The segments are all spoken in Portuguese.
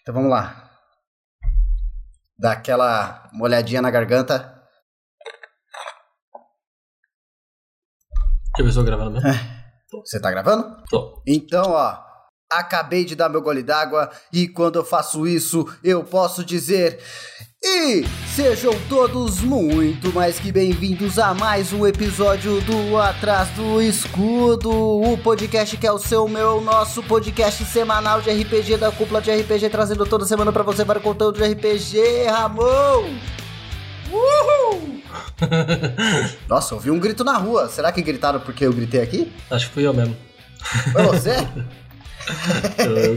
Então vamos lá. Dá aquela molhadinha na garganta. Deixa eu ver se eu tô gravando mesmo. Você tá gravando? Tô. Então, ó. Acabei de dar meu gole d'água e quando eu faço isso, eu posso dizer. E sejam todos muito mais que bem-vindos a mais um episódio do Atrás do Escudo, o podcast que é o seu, meu, nosso podcast semanal de RPG da cúpula de RPG, trazendo toda semana pra você vários conteúdo de RPG, Ramon! Uhul! Nossa, ouvi um grito na rua. Será que gritaram porque eu gritei aqui? Acho que fui eu mesmo. Foi você?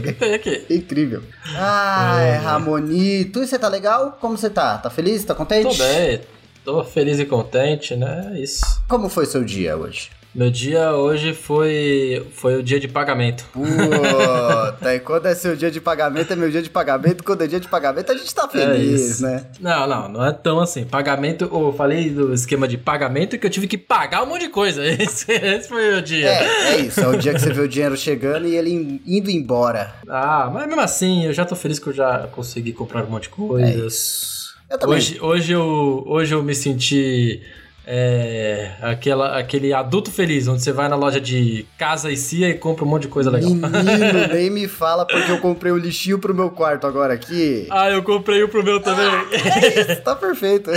Gritei aqui. Incrível. Ai, Ramonito. E você tá legal? Como você tá? Tá feliz? Tá contente? Tô bem. Tô feliz e contente, né? É Isso. Como foi seu dia hoje? Meu dia hoje foi, foi o dia de pagamento. Puta, e quando é seu dia de pagamento, é meu dia de pagamento. Quando é dia de pagamento, a gente tá feliz, isso. né? Não, não, não é tão assim. Pagamento, eu falei do esquema de pagamento que eu tive que pagar um monte de coisa. Esse, esse foi o dia. É, é isso. É o dia que você vê o dinheiro chegando e ele in- indo embora. Ah, mas mesmo assim, eu já tô feliz que eu já consegui comprar um monte de É coisas. isso. Eu também. Hoje, hoje, eu, hoje eu me senti é, aquela, aquele adulto feliz, onde você vai na loja de casa e cia e compra um monte de coisa legal. Menino, nem me fala porque eu comprei um lixinho pro meu quarto agora aqui. Ah, eu comprei um pro meu também. É isso, tá perfeito.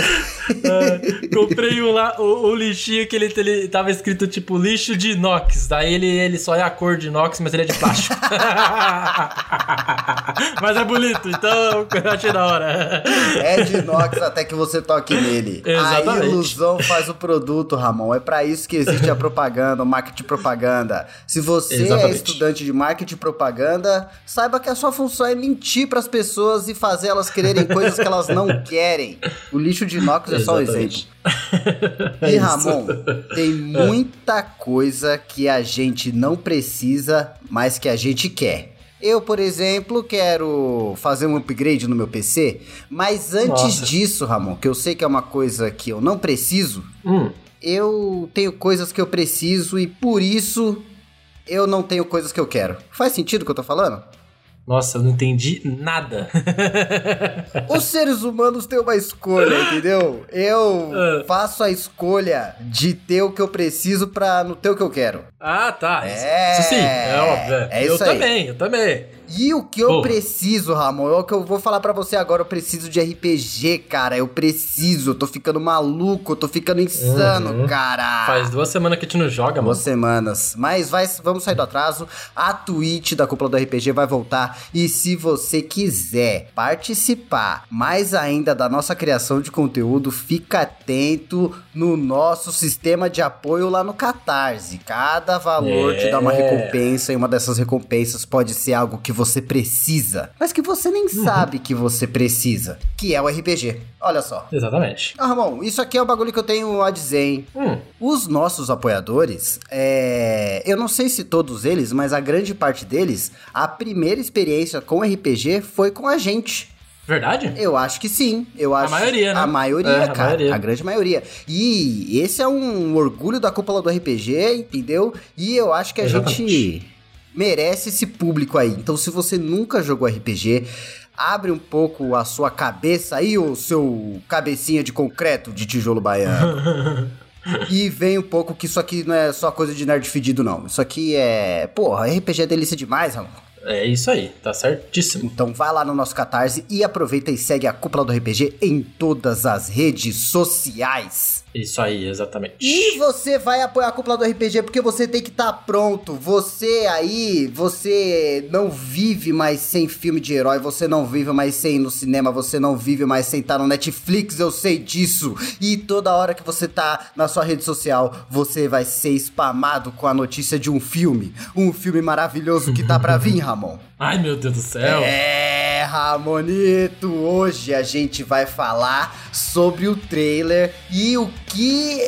É, comprei um lá, o, o lixinho que ele, ele tava escrito tipo lixo de inox. Daí ele, ele só é a cor de inox, mas ele é de plástico. mas é bonito, então eu achei da hora. É de inox até que você toque nele. Exatamente. A ilusão faz o produto, Ramon. É pra isso que existe a propaganda, o marketing propaganda. Se você é Exatamente. estudante de marketing propaganda, saiba que a sua função é mentir pras pessoas e fazer elas quererem coisas que elas não querem. O lixo de inox é só um exemplo. É E isso. Ramon, tem muita coisa que a gente não precisa, mas que a gente quer. Eu, por exemplo, quero fazer um upgrade no meu PC, mas antes Nossa. disso, Ramon, que eu sei que é uma coisa que eu não preciso, Hum, eu tenho coisas que eu preciso e por isso eu não tenho coisas que eu quero. Faz sentido o que eu tô falando? Nossa, eu não entendi nada. Os seres humanos têm uma escolha, entendeu? Eu Ah. faço a escolha de ter o que eu preciso pra não ter o que eu quero. ah, tá. Isso- É, Isso sim, é óbvio. é eu isso aí. também, eu também. E o que eu preciso, Ramon, é o que eu vou falar pra você agora. Eu preciso de RPG, cara. Eu preciso. Eu tô ficando maluco. Eu tô ficando insano, Uhum. cara. Faz duas semanas que a gente não joga, mano. Duas semanas. Mas vai, vamos sair do atraso. A Twitch da Cúpula do RPG vai voltar. E se você quiser participar mais ainda da nossa criação de conteúdo, fica atento no nosso sistema de apoio lá no Catarse. Cada valor te dá uma É. recompensa. E uma dessas recompensas pode ser algo que você precisa, mas que você nem sabe que você precisa. Que é o RPG. Olha só. Exatamente. Ah, Ramon, isso aqui é o bagulho que eu tenho a dizer, hein? Hum, Os nossos apoiadores, é... eu não sei se todos eles, mas a grande parte deles, a primeira experiência com RPG foi com a gente. verdade? Eu acho que sim. Eu acho maioria, né? A maioria, É, a cara. maioria. A grande maioria. E esse é um orgulho da cúpula do RPG, entendeu? E eu acho que a Exatamente. gente merece esse público aí. Então, se você nunca jogou RPG, abre um pouco a sua cabeça aí, o seu cabecinha de concreto de tijolo baiano. E vem um pouco que isso aqui não é só coisa de nerd fedido, não. Isso aqui é. Porra, RPG é delícia demais, Ramon. É isso aí, tá certíssimo. Então vai lá no nosso Catarse e aproveita e segue a Cúpula do RPG em todas as redes sociais. Isso aí, exatamente. E você vai apoiar a Cúpula do RPG porque você tem que estar pronto. Você aí, você não vive mais sem filme de herói, você não vive mais sem ir no cinema, você não vive mais sem estar no Netflix, eu sei disso. E toda hora que você tá na sua rede social, você vai ser spamado com a notícia de um filme. Um filme maravilhoso que tá pra vir, Ramon. Ai, meu Deus do céu. É, Ramonito, hoje a gente vai falar sobre o trailer e o que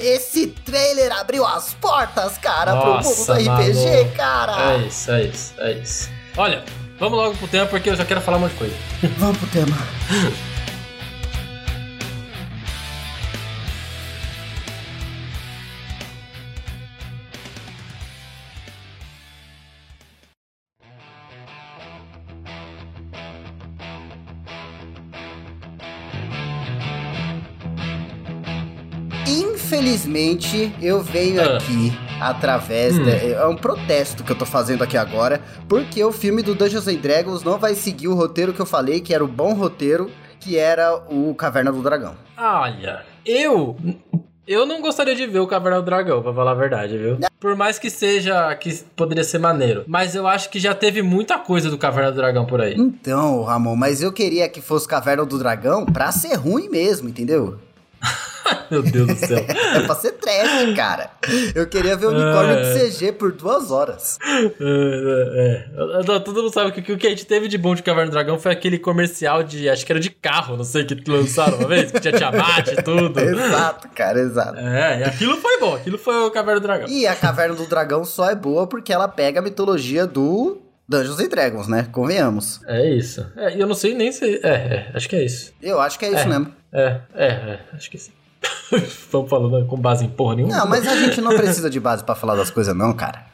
esse trailer abriu as portas, cara, pro mundo Nossa, do RPG, mano. cara. É isso, é isso, é isso. Olha, vamos logo pro tema porque eu já quero falar um monte de coisa. Vamos pro tema. Infelizmente, eu venho Ah. aqui através. Hum. da- é um protesto que eu tô fazendo aqui agora, porque o filme do Dungeons and Dragons não vai seguir o roteiro que eu falei, que era o bom roteiro, que era o Caverna do Dragão. Olha, eu. Eu não gostaria de ver o Caverna do Dragão, pra falar a verdade, viu? Por mais que seja. que poderia ser maneiro. Mas eu acho que já teve muita coisa do Caverna do Dragão por aí. Então, Ramon, mas eu queria que fosse Caverna do Dragão pra ser ruim mesmo, entendeu? Meu Deus do céu. É pra ser trash, cara. Eu queria ver o unicórnio É. de CG por duas horas. É, é. Não, Todo mundo sabe que o que a gente teve de bom de Caverna do Dragão foi aquele comercial de. Acho que era de carro, não sei, que lançaram uma vez, que tinha Tiamat e tudo. Exato, cara, exato. É, e aquilo foi bom, aquilo foi o Caverna do Dragão. E a Caverna do Dragão só é boa porque ela pega a mitologia do Dungeons and Dragons, né? Convenhamos. É isso. É, e eu não sei nem se. É, é, acho que é isso. Eu acho que é isso É. mesmo. É, é, é, acho que sim. Vamos falando com base em porra nenhuma. Não, mas a gente não precisa de base pra falar das coisas, não, cara.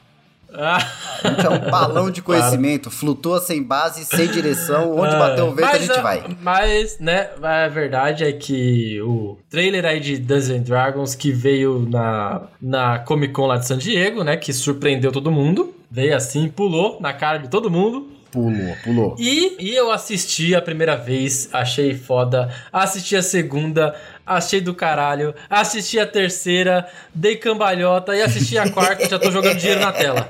Ah, A gente é um balão de conhecimento, flutua sem base, sem direção, onde bater o vento a mas, gente ah, vai. Mas, né, a verdade é que o trailer aí de Dungeons Dragons que veio na, na Comic Con lá de San Diego, né, que surpreendeu todo mundo, veio assim, pulou na cara de todo mundo. Pulou, pulou. E, e eu assisti a primeira vez, achei foda. Assisti a segunda, achei do caralho. Assisti a terceira, dei cambalhota. E assisti a quarta, já tô jogando dinheiro na tela.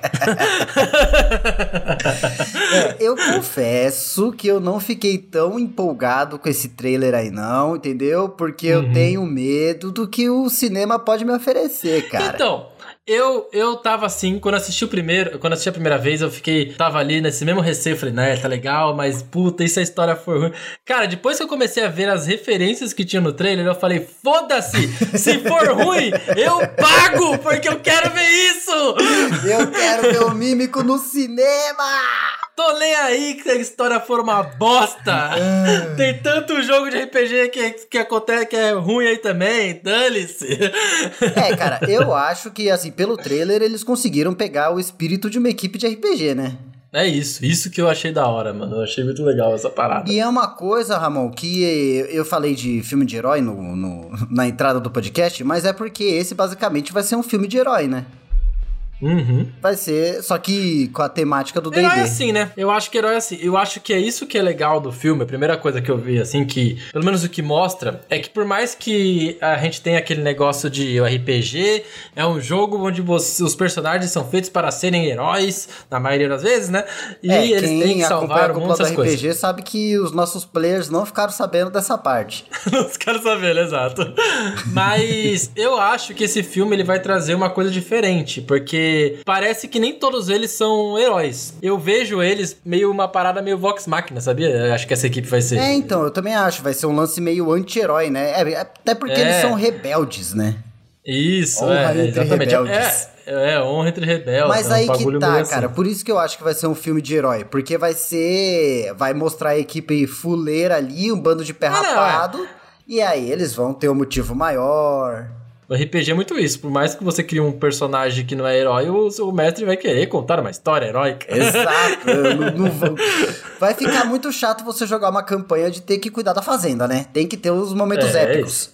Eu confesso que eu não fiquei tão empolgado com esse trailer aí, não, entendeu? Porque eu Uhum. tenho medo do que o cinema pode me oferecer, cara. Então, eu, eu tava assim, quando assisti o primeiro, quando assisti a primeira vez, eu fiquei, tava ali nesse mesmo receio, falei, né, tá legal, mas puta, e se a história for ruim? Cara, depois que eu comecei a ver as referências que tinha no trailer, eu falei, foda-se, se for ruim, eu pago, porque eu quero ver isso! Eu quero ver o mímico no cinema! Tô nem aí que a história for uma bosta! Tem tanto jogo de RPG que, que acontece que é ruim aí também, dane-se! É, cara, eu acho que, assim, pelo trailer, eles conseguiram pegar o espírito de uma equipe de RPG, né? É isso, isso que eu achei da hora, mano. Eu achei muito legal essa parada. E é uma coisa, Ramon, que eu falei de filme de herói no, no- na entrada do podcast, mas é porque esse basicamente vai ser um filme de herói, né? Uhum. Vai ser, só que com a temática do Herói é D&D. assim, né? Eu acho que herói é assim. Eu acho que é isso que é legal do filme. A primeira coisa que eu vi, assim, que pelo menos o que mostra é que por mais que a gente tenha aquele negócio de RPG, é um jogo onde você- os personagens são feitos para serem heróis, na maioria das vezes, né? E é, eles quem têm que salvar a um monte cúpula do dessas RPG coisas. sabe que os nossos players não ficaram sabendo dessa parte. Os caras sabendo, exato. Mas eu acho que esse filme ele vai trazer uma coisa diferente, porque parece que nem todos eles são heróis. Eu vejo eles meio uma parada meio Vox Machina, sabia? Eu acho que essa equipe vai ser. É, então, eu também acho, vai ser um lance meio anti-herói, né? É, até porque É. eles são rebeldes, né? Isso, Honra é, entre exatamente. rebeldes. É, é, honra entre rebeldes. Mas é um aí que tá, assim. cara. Por isso que eu acho que vai ser um filme de herói. Porque vai ser. Vai mostrar a equipe fuleira ali, um bando de pé Ah, não, rapado. E aí eles vão ter um motivo maior. O RPG é muito isso. Por mais que você crie um personagem que não é herói, o seu mestre vai querer contar uma história heróica. Exato. não- não Vai ficar muito chato você jogar uma campanha de ter que cuidar da fazenda, né? Tem que ter os momentos É, épicos.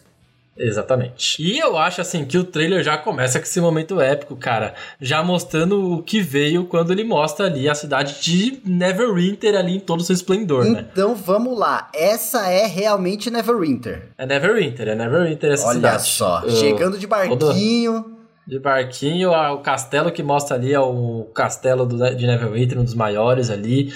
Exatamente. E eu acho assim que o trailer já começa com esse momento épico, cara. Já mostrando o que veio quando ele mostra ali a cidade de Neverwinter ali em todo o seu esplendor, né? Então vamos lá. Essa é realmente Neverwinter. É Neverwinter, é Neverwinter essa Olha cidade. só. O- Chegando de barquinho. De barquinho, o castelo que mostra ali é o castelo do- de Neverwinter, um dos maiores ali.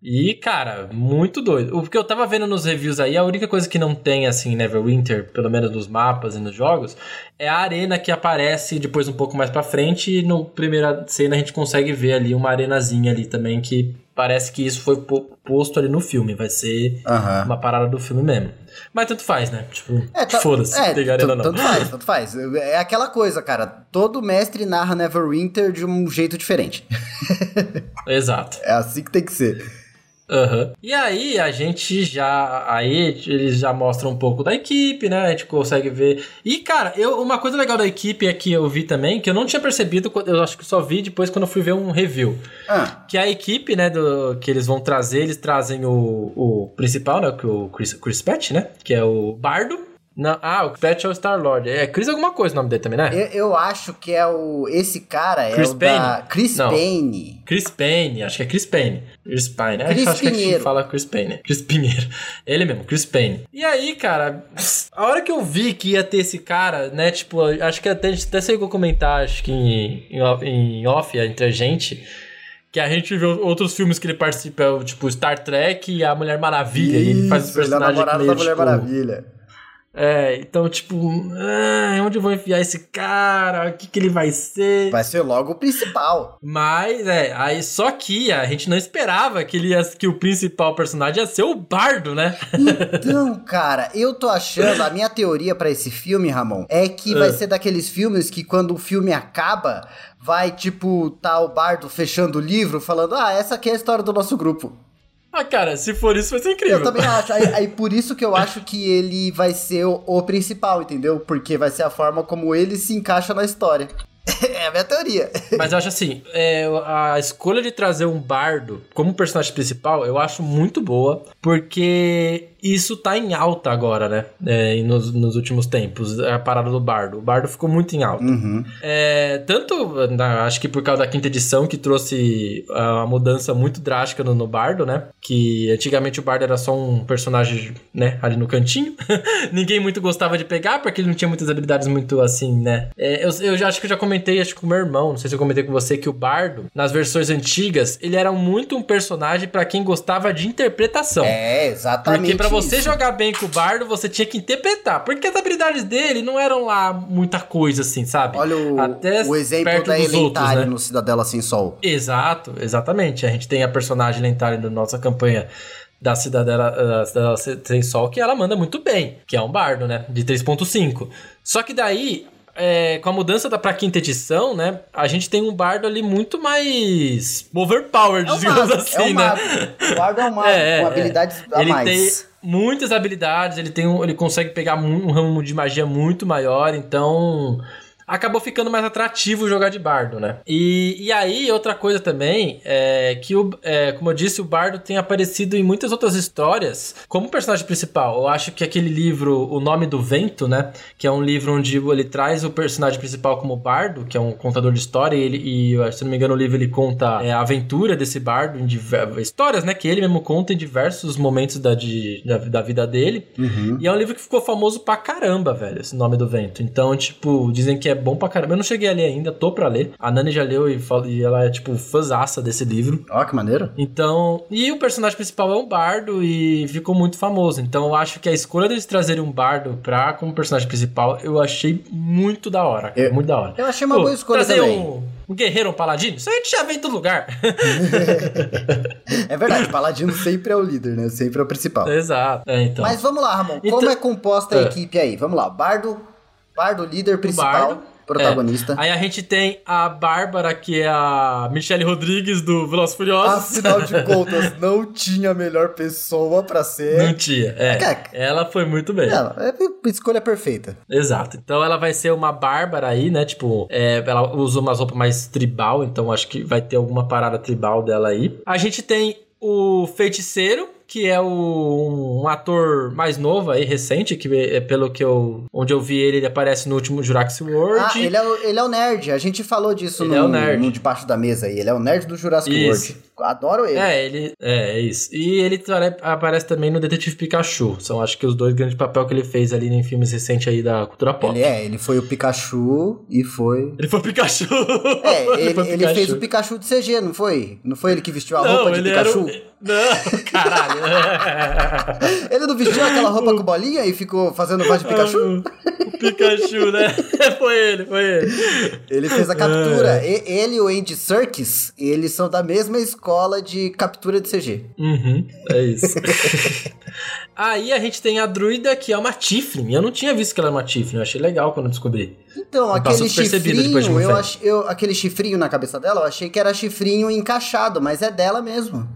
E, cara, muito doido. O que eu tava vendo nos reviews aí, a única coisa que não tem, assim, Neverwinter, pelo menos nos mapas e nos jogos, é a arena que aparece depois um pouco mais pra frente. E no primeira cena a gente consegue ver ali uma arenazinha ali também, que parece que isso foi po- posto ali no filme. Vai ser Aham. uma parada do filme mesmo. Mas tanto faz, né? Tipo, É, tá- foda-se, é, tem arena não. tanto faz, tanto faz. É aquela coisa, cara. Todo mestre narra Neverwinter de um jeito diferente. Exato. É assim que tem que ser. Aham. E aí a gente já. Aí eles já mostram um pouco da equipe, né? A gente consegue ver. E, cara, eu, uma coisa legal da equipe é que eu vi também, que eu não tinha percebido, eu acho que só vi depois quando eu fui ver um review. Ah, Que a equipe, né, do, que eles vão trazer, eles trazem o, o principal, né? Que é o Chris, Chris Pratt, né? Que é o Bardo. Não, ah, o Pet é o Star-Lord. É Chris alguma coisa o nome dele também, né? Eu, eu acho que é o. Esse cara Chris é o Payne? da. Chris Não. Payne. Chris Payne, acho que é Chris Payne. Chris Payne. Chris acho que a gente fala Chris Payne. Chris Pinheiro. Ele mesmo, Chris Payne. E aí, cara, a hora que eu vi que ia ter esse cara, né, tipo, acho que até, a gente até a comentar, acho que em, em, off- em off entre a gente, que a gente vê outros filmes que ele participa, é tipo Star Trek e a Mulher Maravilha, e ele faz esse Isso, ele é namorado meio, da Mulher tipo, Maravilha. É, então, tipo, ah, onde eu vou enfiar esse cara? O que, que ele vai ser? Vai ser logo o principal. Mas, é, aí só que a gente não esperava que, ele ia, que o principal personagem ia ser o Bardo, né? Então, cara, eu tô achando, a minha teoria pra esse filme, Ramon, é que vai Ah. ser daqueles filmes que quando o filme acaba, vai, tipo, tá o bardo fechando o livro, falando, ah, essa aqui é a história do nosso grupo. Ah, cara, se for isso vai ser incrível. Eu também acho. Aí, aí por isso que eu acho que ele vai ser o, o principal, entendeu? Porque vai ser a forma como ele se encaixa na história. é a minha teoria. Mas eu acho assim, é, a escolha de trazer um bardo como personagem principal, eu acho muito boa, porque isso tá em alta agora, né? É, nos, nos últimos tempos, a parada do bardo. O bardo ficou muito em alta. Uhum. É, tanto, na- acho que por causa da quinta edição, que trouxe ah, uma mudança muito drástica no, no Bardo, né? Que antigamente o Bardo era só um personagem, né? Ali no cantinho. Ninguém muito gostava de pegar, porque ele não tinha muitas habilidades muito assim, né? É, eu, eu já acho que eu já comentei, acho que com o meu irmão, não sei se eu comentei com você, que o Bardo, nas versões antigas, ele era muito um personagem pra quem gostava de interpretação. É, exatamente. Porque pra você isso. jogar bem com o Bardo, você tinha que interpretar. Porque as habilidades dele não eram lá muita coisa assim, sabe? Olha o, Até o exemplo da outros, né? no Cidadela Sem Sol. Exato, exatamente. A gente tem a personagem lentária da nossa campanha da Cidadela, da Cidadela Sem Sol, que ela manda muito bem, que é um bardo, né? De 3.5. Só que daí, é, com a mudança da pra quinta edição, né? A gente tem um bardo ali muito mais overpowered, É um digamos mago, assim, é um né? O Bardo é um mago, É, é, com é. habilidades a ele mais. tem muitas habilidades, ele tem um, ele consegue pegar um ramo de magia muito maior, então acabou ficando mais atrativo jogar de bardo, né? E, e aí, outra coisa também é que, o, é, como eu disse, o bardo tem aparecido em muitas outras histórias como personagem principal. Eu acho que aquele livro, O Nome do Vento, né? Que é um livro onde ele traz o personagem principal como bardo, que é um contador de história, e, ele, e se não me engano, o livro ele conta é, a aventura desse bardo em diver- histórias, né? Que ele mesmo conta em diversos momentos da, de, da, da vida dele. Uhum. E é um livro que ficou famoso pra caramba, velho, esse nome do vento. Então, tipo, dizem que é bom pra caramba. Eu não cheguei a ler ainda, tô pra ler. A Nani já leu e, fala- e ela é, tipo, fãzaça desse livro. Ó, que maneiro. Então, e o personagem principal é um bardo e ficou muito famoso. Então, eu acho que a escolha deles trazerem um bardo pra como personagem principal, eu achei muito da hora. Eu- muito da hora. Eu achei uma Pô, boa escolha trazer também. Um, um guerreiro, um paladino, isso a gente já vê em todo lugar. É verdade, Paladino sempre é o líder, né? Sempre é o principal. Exato. É, então. Mas vamos lá, Ramon. Então- Como é composta a É. equipe aí? Vamos lá. Bardo, Bardo líder principal, Bardo, protagonista. É. Aí a gente tem a Bárbara, que é a Michelle Rodrigues do Velozes Furiosos. Afinal de contas, não tinha melhor pessoa pra Não ser. tinha, é. Ela foi muito bem. Ela, é escolha perfeita. Exato. Então ela vai ser uma Bárbara aí, né? Tipo, é, ela usa umas roupas mais tribal, então acho que vai ter alguma parada tribal dela aí. A gente tem o Feiticeiro, que é o, um ator mais novo aí, recente, que é pelo que eu. Onde eu vi ele, ele aparece no último Jurassic World. Ah, ele é, o, ele é o nerd. A gente falou disso Ele no, é o nerd. no Debaixo da Mesa aí. Ele é o nerd do Jurassic Isso. World. Adoro ele. É, ele. É, é isso. E ele apare- aparece também no Detetive Pikachu. São acho que os dois grandes papéis que ele fez ali em filmes recentes aí da cultura pop. Ele é, ele foi o Pikachu e foi. Ele foi o Pikachu. É, ele, foi o ele fez o Pikachu de CG, não foi? Não foi ele que vestiu a Não, roupa de ele Pikachu? o... Não, caralho. Ele não vestiu aquela roupa com bolinha e ficou fazendo voz de Pikachu? o Pikachu, né? foi ele, foi ele. Ele fez a captura. E- ele e o Andy Serkis, eles são da mesma escola de captura de CG. Uhum, é isso. Aí a gente tem a druida, que é uma Tiflin. Eu não tinha visto que ela era uma Tiflin, eu achei legal quando eu descobri. Então, aquele de chifrinho, uma eu ach, eu, aquele chifrinho na cabeça dela, eu achei que era chifrinho encaixado, mas é dela mesmo.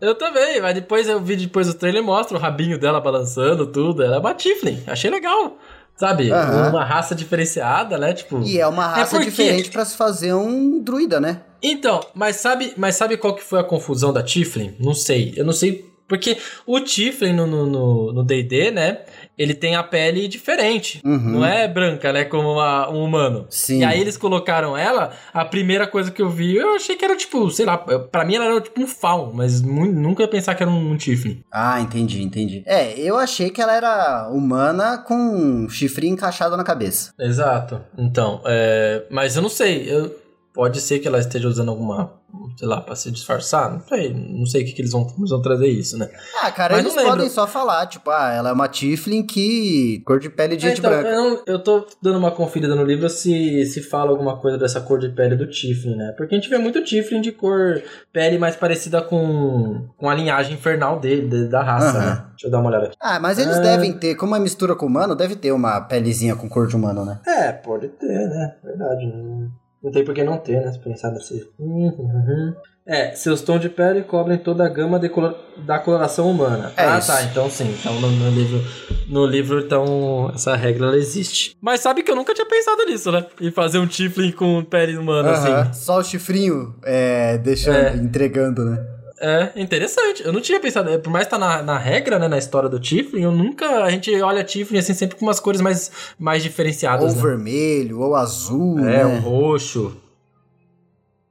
Eu também, mas depois eu vi depois o trailer mostra o rabinho dela balançando, tudo. Ela é uma Tiflin, achei legal. Sabe? Aham. Uma raça diferenciada, né? Tipo. E é uma raça porque- diferente pra se fazer um druida, né? Então, mas sabe, mas sabe qual que foi a confusão da Tiflin? Não sei. Eu não sei. Porque o Tiflin no no- no no D&D, né? Ele tem a pele diferente. Uhum. Não é branca, né? Como uma- um humano. Sim. E aí eles colocaram ela, a primeira coisa que eu vi, eu achei que era tipo, sei lá, pra mim ela era tipo um faun, mas nunca ia pensar que era um Tiffany. Ah, entendi, entendi. É, eu achei que ela era humana com um chifrinho encaixado na cabeça. Exato. Então, é, mas eu não sei, eu- pode ser que ela esteja usando alguma, sei lá, pra se disfarçar, não sei, não sei o que, que eles, vão, eles vão trazer isso, né? Ah, cara, Mas eles lembro. podem só falar, tipo, ah, ela é uma Tiflin que cor de pele de É, gente então, branca. eu, não- eu tô dando uma conferida no livro se, se fala alguma coisa dessa cor de pele do Tiflin, né? Porque a gente vê muito Tiflin de cor pele mais parecida com, com a linhagem infernal dele, de- da raça, Aham. né? Deixa eu dar uma olhada aqui. Ah, mas eles É. devem ter, como é mistura com humano, deve ter uma pelezinha com cor de humano, né? É, pode ter, né? Verdade. Não, não tem por que não ter, né? Se pensar nesse. Uhum. É, seus tons de pele cobrem toda a gama de colo- da coloração humana. É ah, isso. tá. Então sim. Então no, no livro, no livro, então, essa regra ela existe. Mas sabe que eu nunca tinha pensado nisso, né? Em fazer um Tiflin com pele humana, Aham, assim. Só o chifrinho é, deixando, É. entregando, né? É, interessante. Eu não tinha pensado. Por mais que tá na, na regra, né? Na história do Tiflin, eu nunca. A gente olha Tiflin assim, sempre com umas cores mais, mais diferenciadas. Ou né? vermelho, ou azul, É, né? o roxo.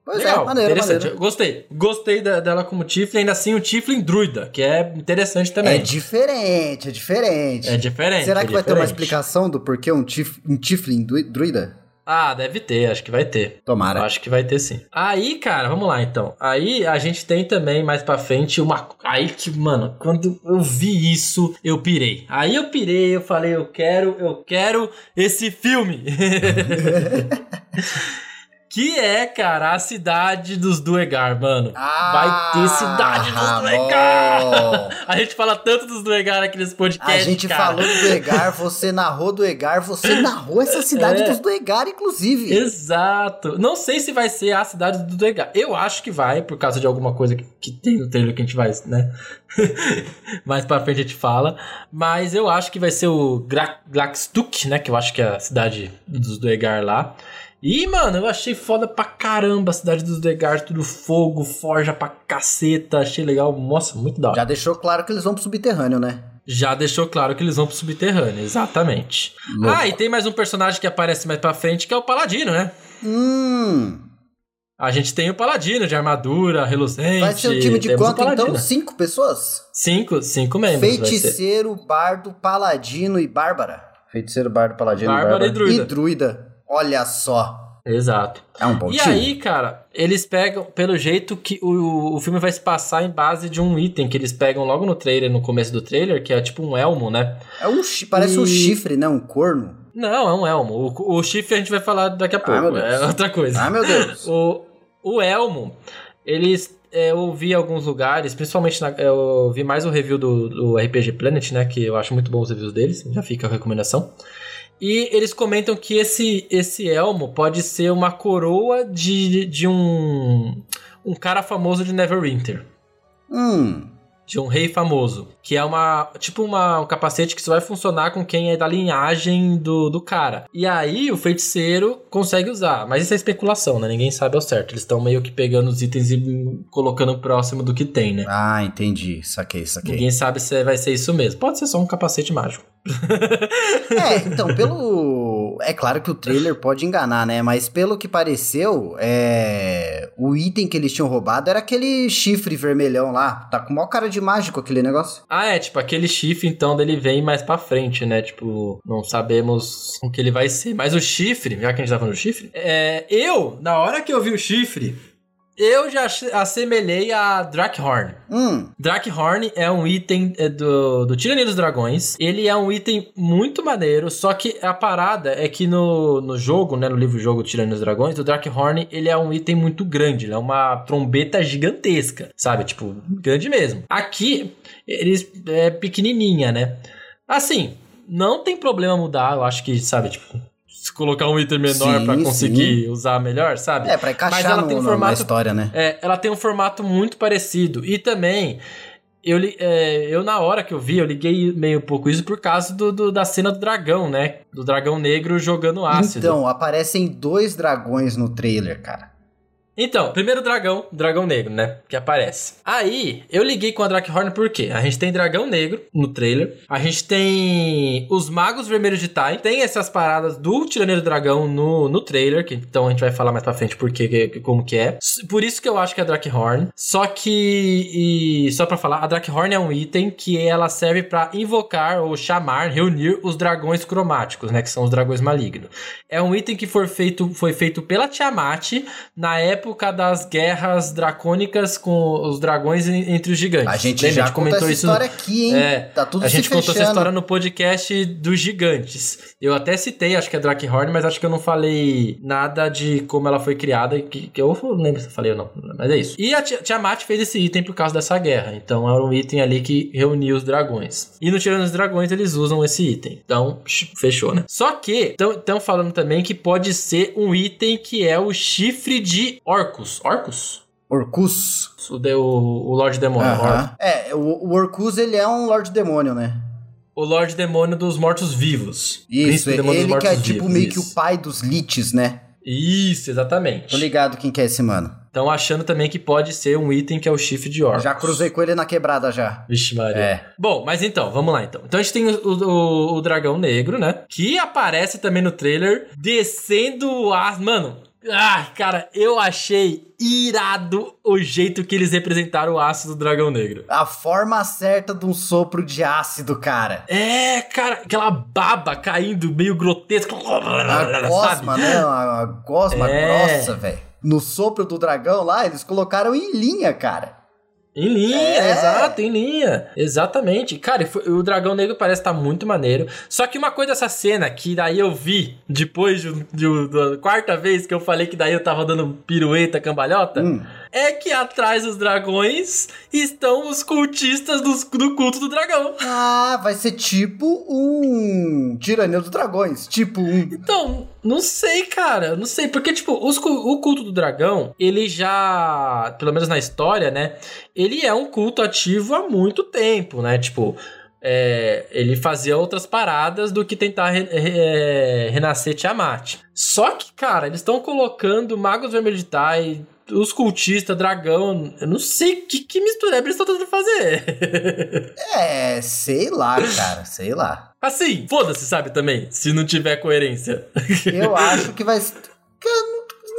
Pois Legal, é, maneiro, interessante. maneiro. Gostei. Gostei da- dela como Tiflin, ainda assim o Tiflin druida, que é interessante É também. diferente, é diferente. É diferente. Será é que vai ter uma diferente. explicação do porquê um, tif, um Tiflin dru- druida? Ah, deve ter, acho que vai ter. Tomara. acho que vai ter sim. Aí, cara, vamos lá então. Aí a gente tem também mais pra frente uma. Aí que, mano, quando eu vi isso, eu pirei. Aí eu pirei, eu falei, eu quero, eu quero esse filme. que é, cara, a cidade dos Duegar, mano. vai ter cidade dos Ah, Duegar. bom. A gente fala tanto dos Duegar aqui nesse podcast. A gente cara. falou do Duegar, você narrou do Egar, você narrou essa cidade É. dos Duegar, inclusive. Exato. Não sei se vai ser a cidade do Duegar. Eu acho que vai, por causa de alguma coisa que, que tem no trailer que a gente vai, né? Mais pra frente a gente fala. Mas eu acho que vai ser o Gra- Glaxtuk, né? Que eu acho que é a cidade dos Duegar lá. E, mano, eu achei foda pra caramba a cidade dos Duegar, tudo fogo, forja pra caceta. Achei legal. Nossa, muito da hora. Já deixou claro que eles vão pro subterrâneo, né? Já deixou claro que eles vão pro subterrâneo, exatamente. Louco. Ah, e tem mais um personagem que aparece mais pra frente, que é o Paladino, né? Hum. A gente tem o Paladino de armadura, reluzente. Vai ser um time de quanto, então? Cinco pessoas? Cinco, cinco membros. Feiticeiro, bardo, paladino e bárbara. Feiticeiro, bardo, paladino Bárbara e druida. E druida. Olha só. Exato. É um bom e time. aí, cara, eles pegam, pelo jeito que o, o filme vai se passar em base de um item que eles pegam logo no trailer, no começo do trailer, que é tipo um elmo, né? É um, parece um E- chifre, né? Um corno. Não, é um elmo. O, o chifre a gente vai falar daqui a pouco. é outra coisa. Ah, meu Deus. O, o Elmo, eles. é, eu vi em alguns lugares, principalmente na, eu vi mais o review do, do RPG Planet, né? Que eu acho muito bom os reviews deles, já fica a recomendação. E eles comentam que esse, esse elmo pode ser uma coroa de, de um, um cara famoso de Neverwinter. Hum. De um rei famoso. Que é uma. Tipo uma, um capacete que só vai funcionar com quem é da linhagem do, do cara. E aí o feiticeiro consegue usar. Mas isso é especulação, né? Ninguém sabe ao certo. Eles estão meio que pegando os itens e colocando próximo do que tem, né? Ah, entendi. Saquei, saquei. Ninguém sabe se vai ser isso mesmo. Pode ser só um capacete mágico. É, então, pelo. É claro que o trailer pode enganar, né? Mas pelo que pareceu, é. O item que eles tinham roubado era aquele chifre vermelhão lá. Tá com o maior cara de mágico aquele negócio. Ah, é, tipo, aquele chifre, então, dele vem mais pra frente, né? Tipo, não sabemos o que ele vai ser. Mas o chifre, já que a gente tá falando do chifre, é, eu, na hora que eu vi o chifre, eu já assemelhei a Drakehorn. Hum. Drakehorn é um item é, do, do Tirania dos Dragões. Ele é um item muito maneiro, só que a parada é que no, no jogo, né, no livro-jogo Tirania dos Dragões, o Drakehorn, ele é um item muito grande, ele é uma trombeta gigantesca, sabe? Tipo, grande mesmo. Aqui, ele é pequenininha, né? Assim, não tem problema mudar, eu acho que, sabe, tipo... Se colocar um item menor Sim, pra conseguir usar melhor, sabe? É, pra Mas encaixar ela no, tem um no- na formato- história, né? É, ela tem um formato muito parecido. E também, eu, é, eu na hora que eu vi, eu liguei meio pouco isso por causa do, do- da cena do dragão, né? Do dragão negro jogando ácido. Então, aparecem dois dragões no trailer, cara. Então, primeiro dragão, dragão negro, né? Que aparece. Aí, eu liguei com a Drakehorn por quê? A gente tem dragão negro no trailer. A gente tem os magos vermelhos de Tai. Tem essas paradas do Tiraneiro Dragão no, no trailer, que então a gente vai falar mais pra frente porque, como que é. Por isso que eu acho que é a Drakehorn. Só que, e só pra falar, a Drakehorn é um item que ela serve para invocar ou chamar, reunir os dragões cromáticos, né? Que são os dragões malignos. É um item que foi feito, foi feito pela Tiamat na época época das guerras dracônicas com os dragões entre os gigantes. A gente Lembra? já a gente comentou essa história isso, aqui, hein? É, tá tudo A gente contou essa história no podcast dos gigantes. Eu até citei, acho que é Drakehorn, mas acho que eu não falei nada de como ela foi criada, que, que eu não lembro se eu falei ou não, mas é isso. E a Tiamat fez esse item por causa dessa guerra, então era um item ali que reunia os dragões. E no Tirando os Dragões eles usam esse item, então fechou, né? Só que estão falando também que pode ser um item que é o chifre de Orcus. Orcus? Orcus. O, de, o, o Lorde Demônio. Uh -huh. É, o, o Orcus ele é um Lorde Demônio, né? O Lorde Demônio dos Mortos-Vivos. Isso, ele que é tipo meio isso. que o pai dos Liches, né? Isso, exatamente. Tô ligado quem que é esse mano. Estão achando também que pode ser um item que é o chifre de Orcus. Já cruzei com ele na quebrada já. Vixe, Maria. É. Bom, mas então, vamos lá então. Então a gente tem o, o, o dragão negro, né? Que aparece também no trailer descendo as. Mano, ah, cara, eu achei irado o jeito que eles representaram o ácido do dragão negro. A forma certa de um sopro de ácido, cara. É, cara, aquela baba caindo meio grotesca. A gosma, né? A gosma é. grossa, velho. No sopro do dragão lá, eles colocaram em linha, cara. Em linha, é. exato, em linha. Exatamente. Cara, o Dragão Negro parece estar tá muito maneiro. Só que uma coisa dessa cena, que daí eu vi depois de, de, da quarta vez que eu falei que daí eu tava dando pirueta, cambalhota. Hum é que atrás dos dragões estão os cultistas do, do culto do dragão. Ah, vai ser tipo um tirania dos dragões. Tipo um. Então, não sei, cara. Não sei. Porque, tipo, os, o culto do dragão, ele já. Pelo menos na história, né? Ele é um culto ativo há muito tempo, né? Tipo. É, ele fazia outras paradas do que tentar re, re, é, renascer Tiamat. Só que, cara, eles estão colocando Magos Vermelhos de Tai, os cultistas, dragão. Eu não sei que, que mistura eles estão tentando fazer. é, sei lá, cara, sei lá. Assim, foda-se, sabe, também, se não tiver coerência. Eu acho que vai.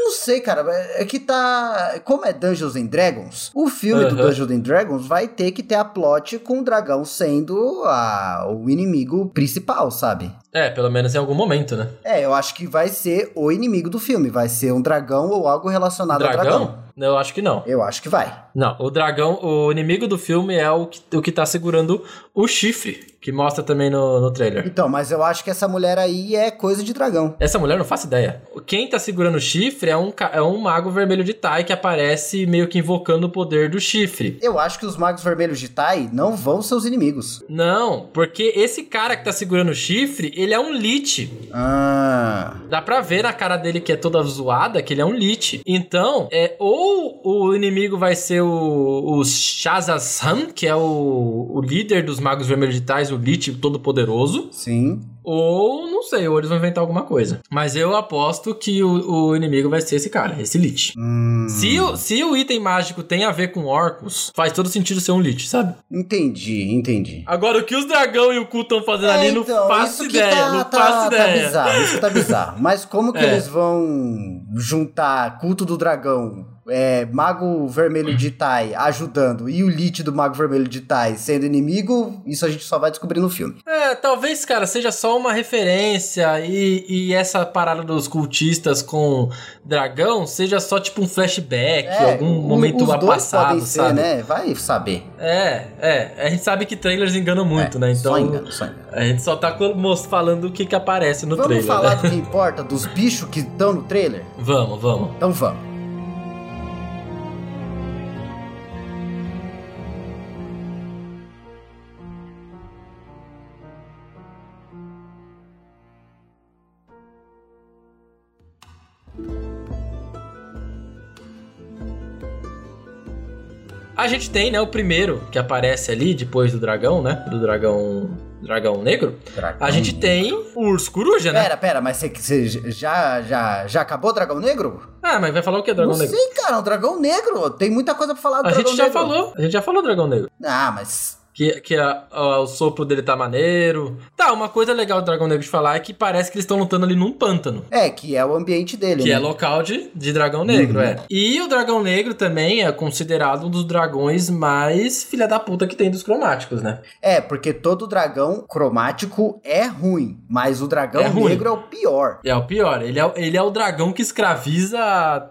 Não sei, cara. É que tá. Como é Dungeons and Dragons, o filme do Dungeons and Dragons vai ter que ter a plot com o dragão sendo a, o inimigo principal, sabe? É, pelo menos em algum momento, né? É, eu acho que vai ser o inimigo do filme. Vai ser um dragão ou algo relacionado dragão? ao dragão. Eu acho que não. Eu acho que vai. Não, o dragão, o inimigo do filme é o que, o que tá segurando o chifre, que mostra também no, no trailer. Então, mas eu acho que essa mulher aí é coisa de dragão. Essa mulher não faço ideia. Quem tá segurando o chifre é um, é um mago vermelho de Tai que aparece meio que invocando o poder do chifre. Eu acho que os magos vermelhos de Tai não vão ser os inimigos. Não, porque esse cara que tá segurando o chifre, ele é um lich. Ah. Dá pra ver na cara dele que é toda zoada que ele é um lich. Então, é ou ou o inimigo vai ser o, o Shazazhan, que é o, o líder dos magos vermelhos digitais, o Lich todo-poderoso. Sim. Ou, não sei, ou eles vão inventar alguma coisa. Mas eu aposto que o, o inimigo vai ser esse cara, esse Lich. Hum. Se, o, se o item mágico tem a ver com orcos, faz todo sentido ser um Lich, sabe? Entendi, entendi. Agora, o que os dragão e o cu estão fazendo é, ali, não então, faço ideia. Tá, não tá, faço tá ideia. Bizarro, isso tá bizarro. Mas como que é. eles vão juntar culto do dragão é, Mago Vermelho de Tai ajudando e o Lich do Mago Vermelho de Tai sendo inimigo, isso a gente só vai descobrir no filme. É, talvez, cara, seja só uma referência e, e essa parada dos cultistas com dragão seja só tipo um flashback, é, algum momento os passado, ser, sabe? né? Vai saber. É, é. A gente sabe que trailers enganam muito, é, né? Então, só engano, só engano. a gente só tá falando o que que aparece no vamos trailer. Vamos falar né? do que importa, dos bichos que estão no trailer? Vamos, vamos. Então vamos. A gente tem, né, o primeiro que aparece ali depois do dragão, né? Do dragão dragão negro, Dragão a gente negro. tem o urso coruja, né? Pera, pera, mas você, já, já, já acabou o dragão negro? Ah, mas vai falar o que, dragão Não negro? sei, cara, o dragão negro. Tem muita coisa pra falar do A dragão gente já negro. falou, a gente já falou dragão negro. Ah, mas. Que, que a- a- o sopro dele tá maneiro. Tá, uma coisa legal do Dragão Negro de falar é que parece que eles estão lutando ali num pântano. É, que é o ambiente dele, Que né? é local de, de dragão negro, Uhum. é. E o dragão negro também é considerado um dos dragões mais filha da puta que tem dos cromáticos, né? É, porque todo dragão cromático é ruim, mas o dragão É negro é o pior. É o pior, ele é, o- ele é o dragão que escraviza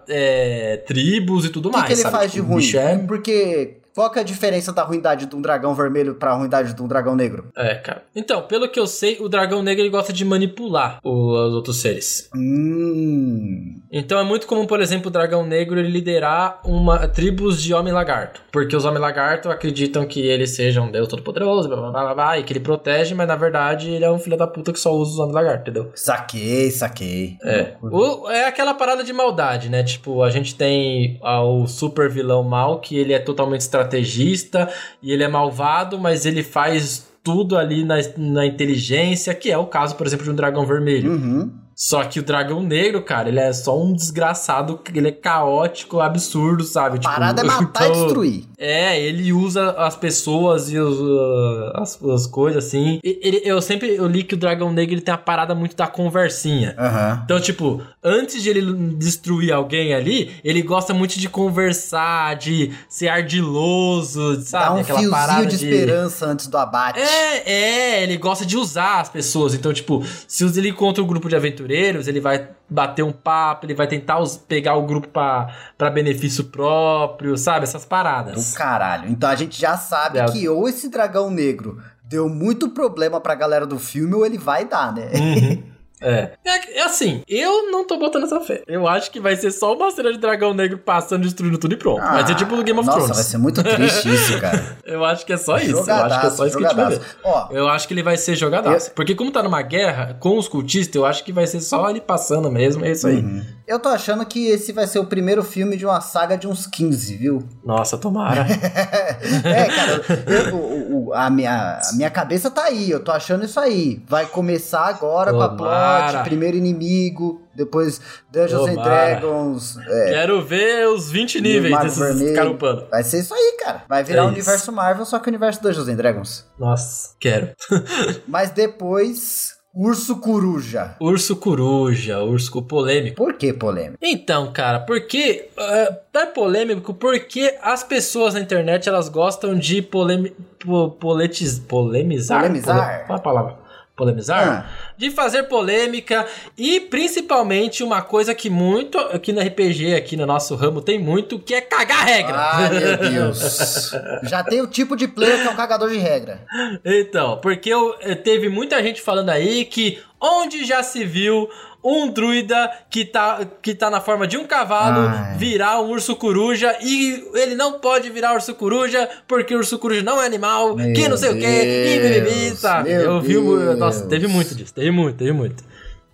é, tribos e tudo O que, mais. que ele sabe? faz Tipo, de o ruim? é- Porque qual que é a diferença da ruindade de um dragão vermelho pra ruindade de um dragão negro? É, cara. Então, pelo que eu sei, o dragão negro ele gosta de manipular os outros seres. Hum. Então é muito comum, por exemplo, o dragão negro liderar uma tribos de homem lagarto, porque os homens lagarto acreditam que ele seja um deus todo poderoso, blá, blá, blá, blá, e que ele protege, mas na verdade ele é um filho da puta que só usa os homens lagarto, entendeu? Saquei, saquei. É. O- é aquela parada de maldade, né? Tipo, a gente tem ah, o super vilão mal, que ele é totalmente estrategista e ele é malvado, mas ele faz tudo ali na, na inteligência, que é o caso, por exemplo, de um dragão vermelho. Uhum. Só que o dragão negro, cara, ele é só um desgraçado, ele é caótico, absurdo, sabe? A parada é matar e então- destruir. É, ele usa as pessoas e os, uh, as, as coisas assim. E- ele- eu sempre eu li que o dragão negro ele tem a parada muito da conversinha. Aham. Então, tipo, antes de ele destruir alguém ali, ele gosta muito de conversar, de ser ardiloso, sabe? Dá um Aquela fiozinho parada de, esperança antes do abate. É, é, ele gosta de usar as pessoas. Então, tipo, se ele encontra um grupo de aventureiros, ele vai bater um papo, ele vai tentar us- pegar o grupo pra pra benefício próprio, sabe? Essas paradas. Do caralho. Então a gente já sabe É. que ou esse dragão negro deu muito problema pra galera do filme, ou ele vai dar, né? Uhum. É. é. é assim, eu não tô botando essa fé. Eu acho que vai ser só uma cena de dragão negro passando, destruindo tudo e pronto. vai ser tipo no Game of Ah, Nossa, Thrones. vai ser muito triste isso, cara. Eu acho que é só isso. eu acho que é só isso que a gente vai ver. jogadaço. Ó, Eu acho que ele vai ser jogadaço. Porque como tá numa guerra com os cultistas, eu acho que vai ser só ele passando mesmo. É isso aí. Uhum. Eu tô achando que esse vai ser o primeiro filme de uma saga de uns 15, viu? Nossa, tomara. é, cara, eu- o- o- a, minha, a minha cabeça tá aí, eu tô achando isso aí. Vai começar agora com a Tomara. Primeiro inimigo, depois Dungeons and. Dragons. é, Quero ver os 20 e o níveis Mago desses Vermelho. carupando. Vai ser isso aí, cara. Vai virar É o isso. universo Marvel, só que o universo Dungeons and Dragons. Nossa, quero. Mas depois, Urso Coruja. Urso coruja, urso polêmico. Por que polêmica? Então, cara, porque é, é polêmico porque as pessoas na internet elas gostam de polemi, po, poletiz, polemizar. Polemizar. Pole- qual a palavra? Polemizar? Ah. De fazer polêmica e principalmente uma coisa que muito aqui no RPG, aqui no nosso ramo, tem muito, que é cagar regra. Ai, meu Deus. Já tem o tipo de player que é um cagador de regra. Então, porque eu, eh, teve muita gente falando aí que onde já se viu um druida que tá, que tá na forma de um cavalo Ai. virar um urso coruja e ele não pode virar urso coruja porque o urso coruja não é animal, Meu que não sei o que, e bibibi, Deus, sabe? meu Eu vi, nossa, Deus. teve muito disso, teve muito, teve muito.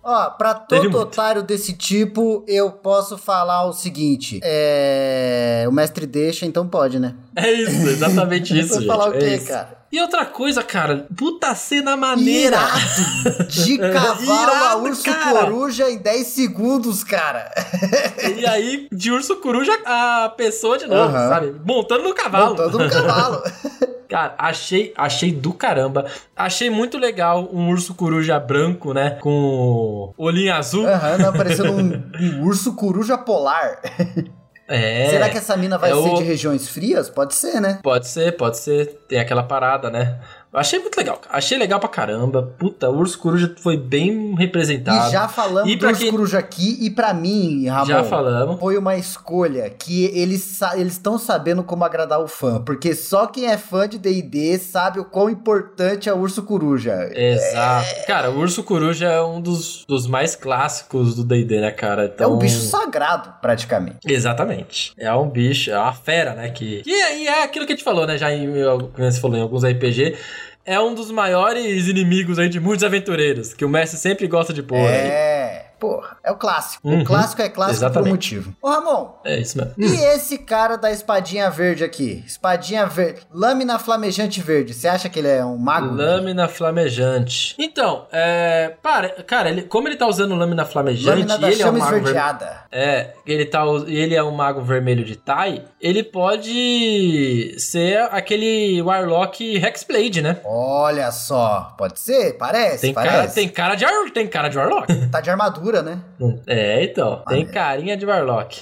Ó, pra Teve todo muito. otário desse tipo, eu posso falar o seguinte: é. O mestre deixa, então pode, né? É isso, exatamente isso, Vou falar o é quê, isso. cara? E outra coisa, cara, puta cena maneira. Irado! De cavalo a Irado, urso cara. coruja em 10 segundos, cara. E aí, de urso coruja, a pessoa de novo, Aham. sabe? Montando no cavalo. Montando no cavalo. Cara, achei, achei do caramba. Achei muito legal um urso coruja branco, né? Com olhinho azul. Aham, não, parecendo um, um urso coruja polar. É. Será que essa mina vai É ser o- de regiões frias? Pode ser, né? Pode ser, pode ser. Tem aquela parada, né? Eu achei muito legal. Achei legal pra caramba. Puta, o urso coruja foi bem representado. E já falamos E do urso quem- coruja aqui, e pra mim, Ramon, Já falamos. foi uma escolha que eles estão sabendo como agradar o fã, porque só quem é fã de D&D sabe o quão importante é o urso coruja. Exato. Cara, o urso coruja é um dos, dos mais clássicos do D&D, né, cara? É Então... um bicho sagrado, praticamente. Exatamente. É um bicho, é uma fera, né? Que, é, e é aquilo que a gente falou, né? Já em, como você falou, em alguns RPG. É um dos maiores inimigos aí de muitos aventureiros, que o mestre sempre gosta de pôr. aí. Porra, é o clássico. Uhum, O clássico é clássico por um exatamente. motivo. Ô, Ramon, É isso mesmo. e esse cara da espadinha verde aqui? Espadinha verde, lâmina flamejante verde. Você acha que ele é um mago? Lâmina flamejante. Então, é. Para, cara, ele, como ele tá usando lâmina flamejante Lâmina e ele é um mago ver- esverdeada. É, ele tá ele é um mago vermelho de Tai, ele pode ser aquele Warlock Hexblade, né? Olha só, pode ser? Parece, Tem cara, parece. tem cara de tem cara de Warlock. Tá de armadura, né? é, então, tem carinha de Warlock.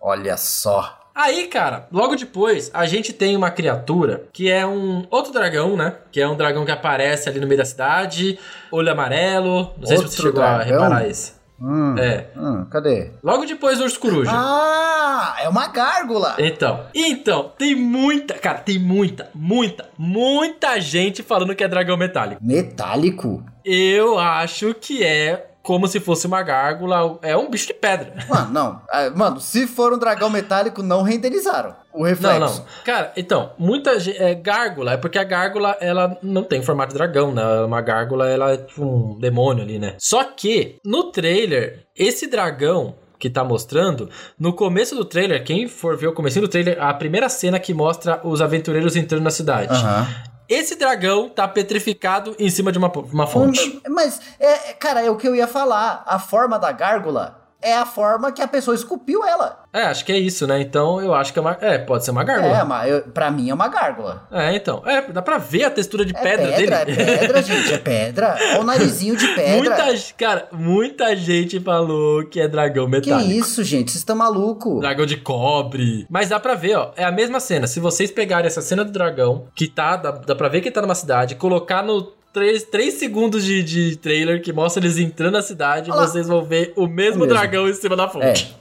Olha só. Aí, cara, logo depois, a gente tem uma criatura que é um outro dragão, né? Que é um dragão que aparece ali no meio da cidade, olho amarelo. Não sei se você Outro chegou a dragão? reparar isso. Hum, É. hum, cadê? Logo depois do urso coruja. Ah, é uma gárgula. Então, então, tem muita, cara, tem muita, muita, muita gente falando que é dragão metálico. Metálico? Eu acho que é como se fosse uma gárgula, é um bicho de pedra. Mano, não. Ah, Mano, se for um dragão metálico, não renderizaram o reflexo. Não, não. Cara, então, muita gente. É gárgula, é porque a gárgula, ela não tem formato de dragão, né? Uma gárgula, ela é tipo um demônio ali, né? Só que, no trailer, esse dragão que tá mostrando, no começo do trailer, quem for ver o começo do trailer, a primeira cena que mostra os aventureiros entrando na cidade. Aham. Esse dragão tá petrificado em cima de uma, uma fonte. Hum, Mas, é, é, cara, é o que eu ia falar. A forma da gárgula é a forma que a pessoa esculpiu ela. É, acho que é isso, né? Então eu acho que é uma. É, pode ser uma gárgula. É, mas eu, pra mim é uma gárgula. É, então. É, dá pra ver a textura de É pedra, pedra, dele. é pedra, gente, é pedra. Olha o narizinho de pedra. Muita, cara, muita gente falou que é dragão Que metálico. isso, gente? Vocês estão malucos. Dragão de cobre. Mas dá pra ver, ó. É a mesma cena. Se vocês pegarem essa cena do dragão, que tá. Dá, dá pra ver que tá numa cidade, colocar no. 3, segundos de, de trailer que mostra eles entrando na cidade, Olha lá. vocês vão ver o mesmo, mesmo. dragão em cima da fonte.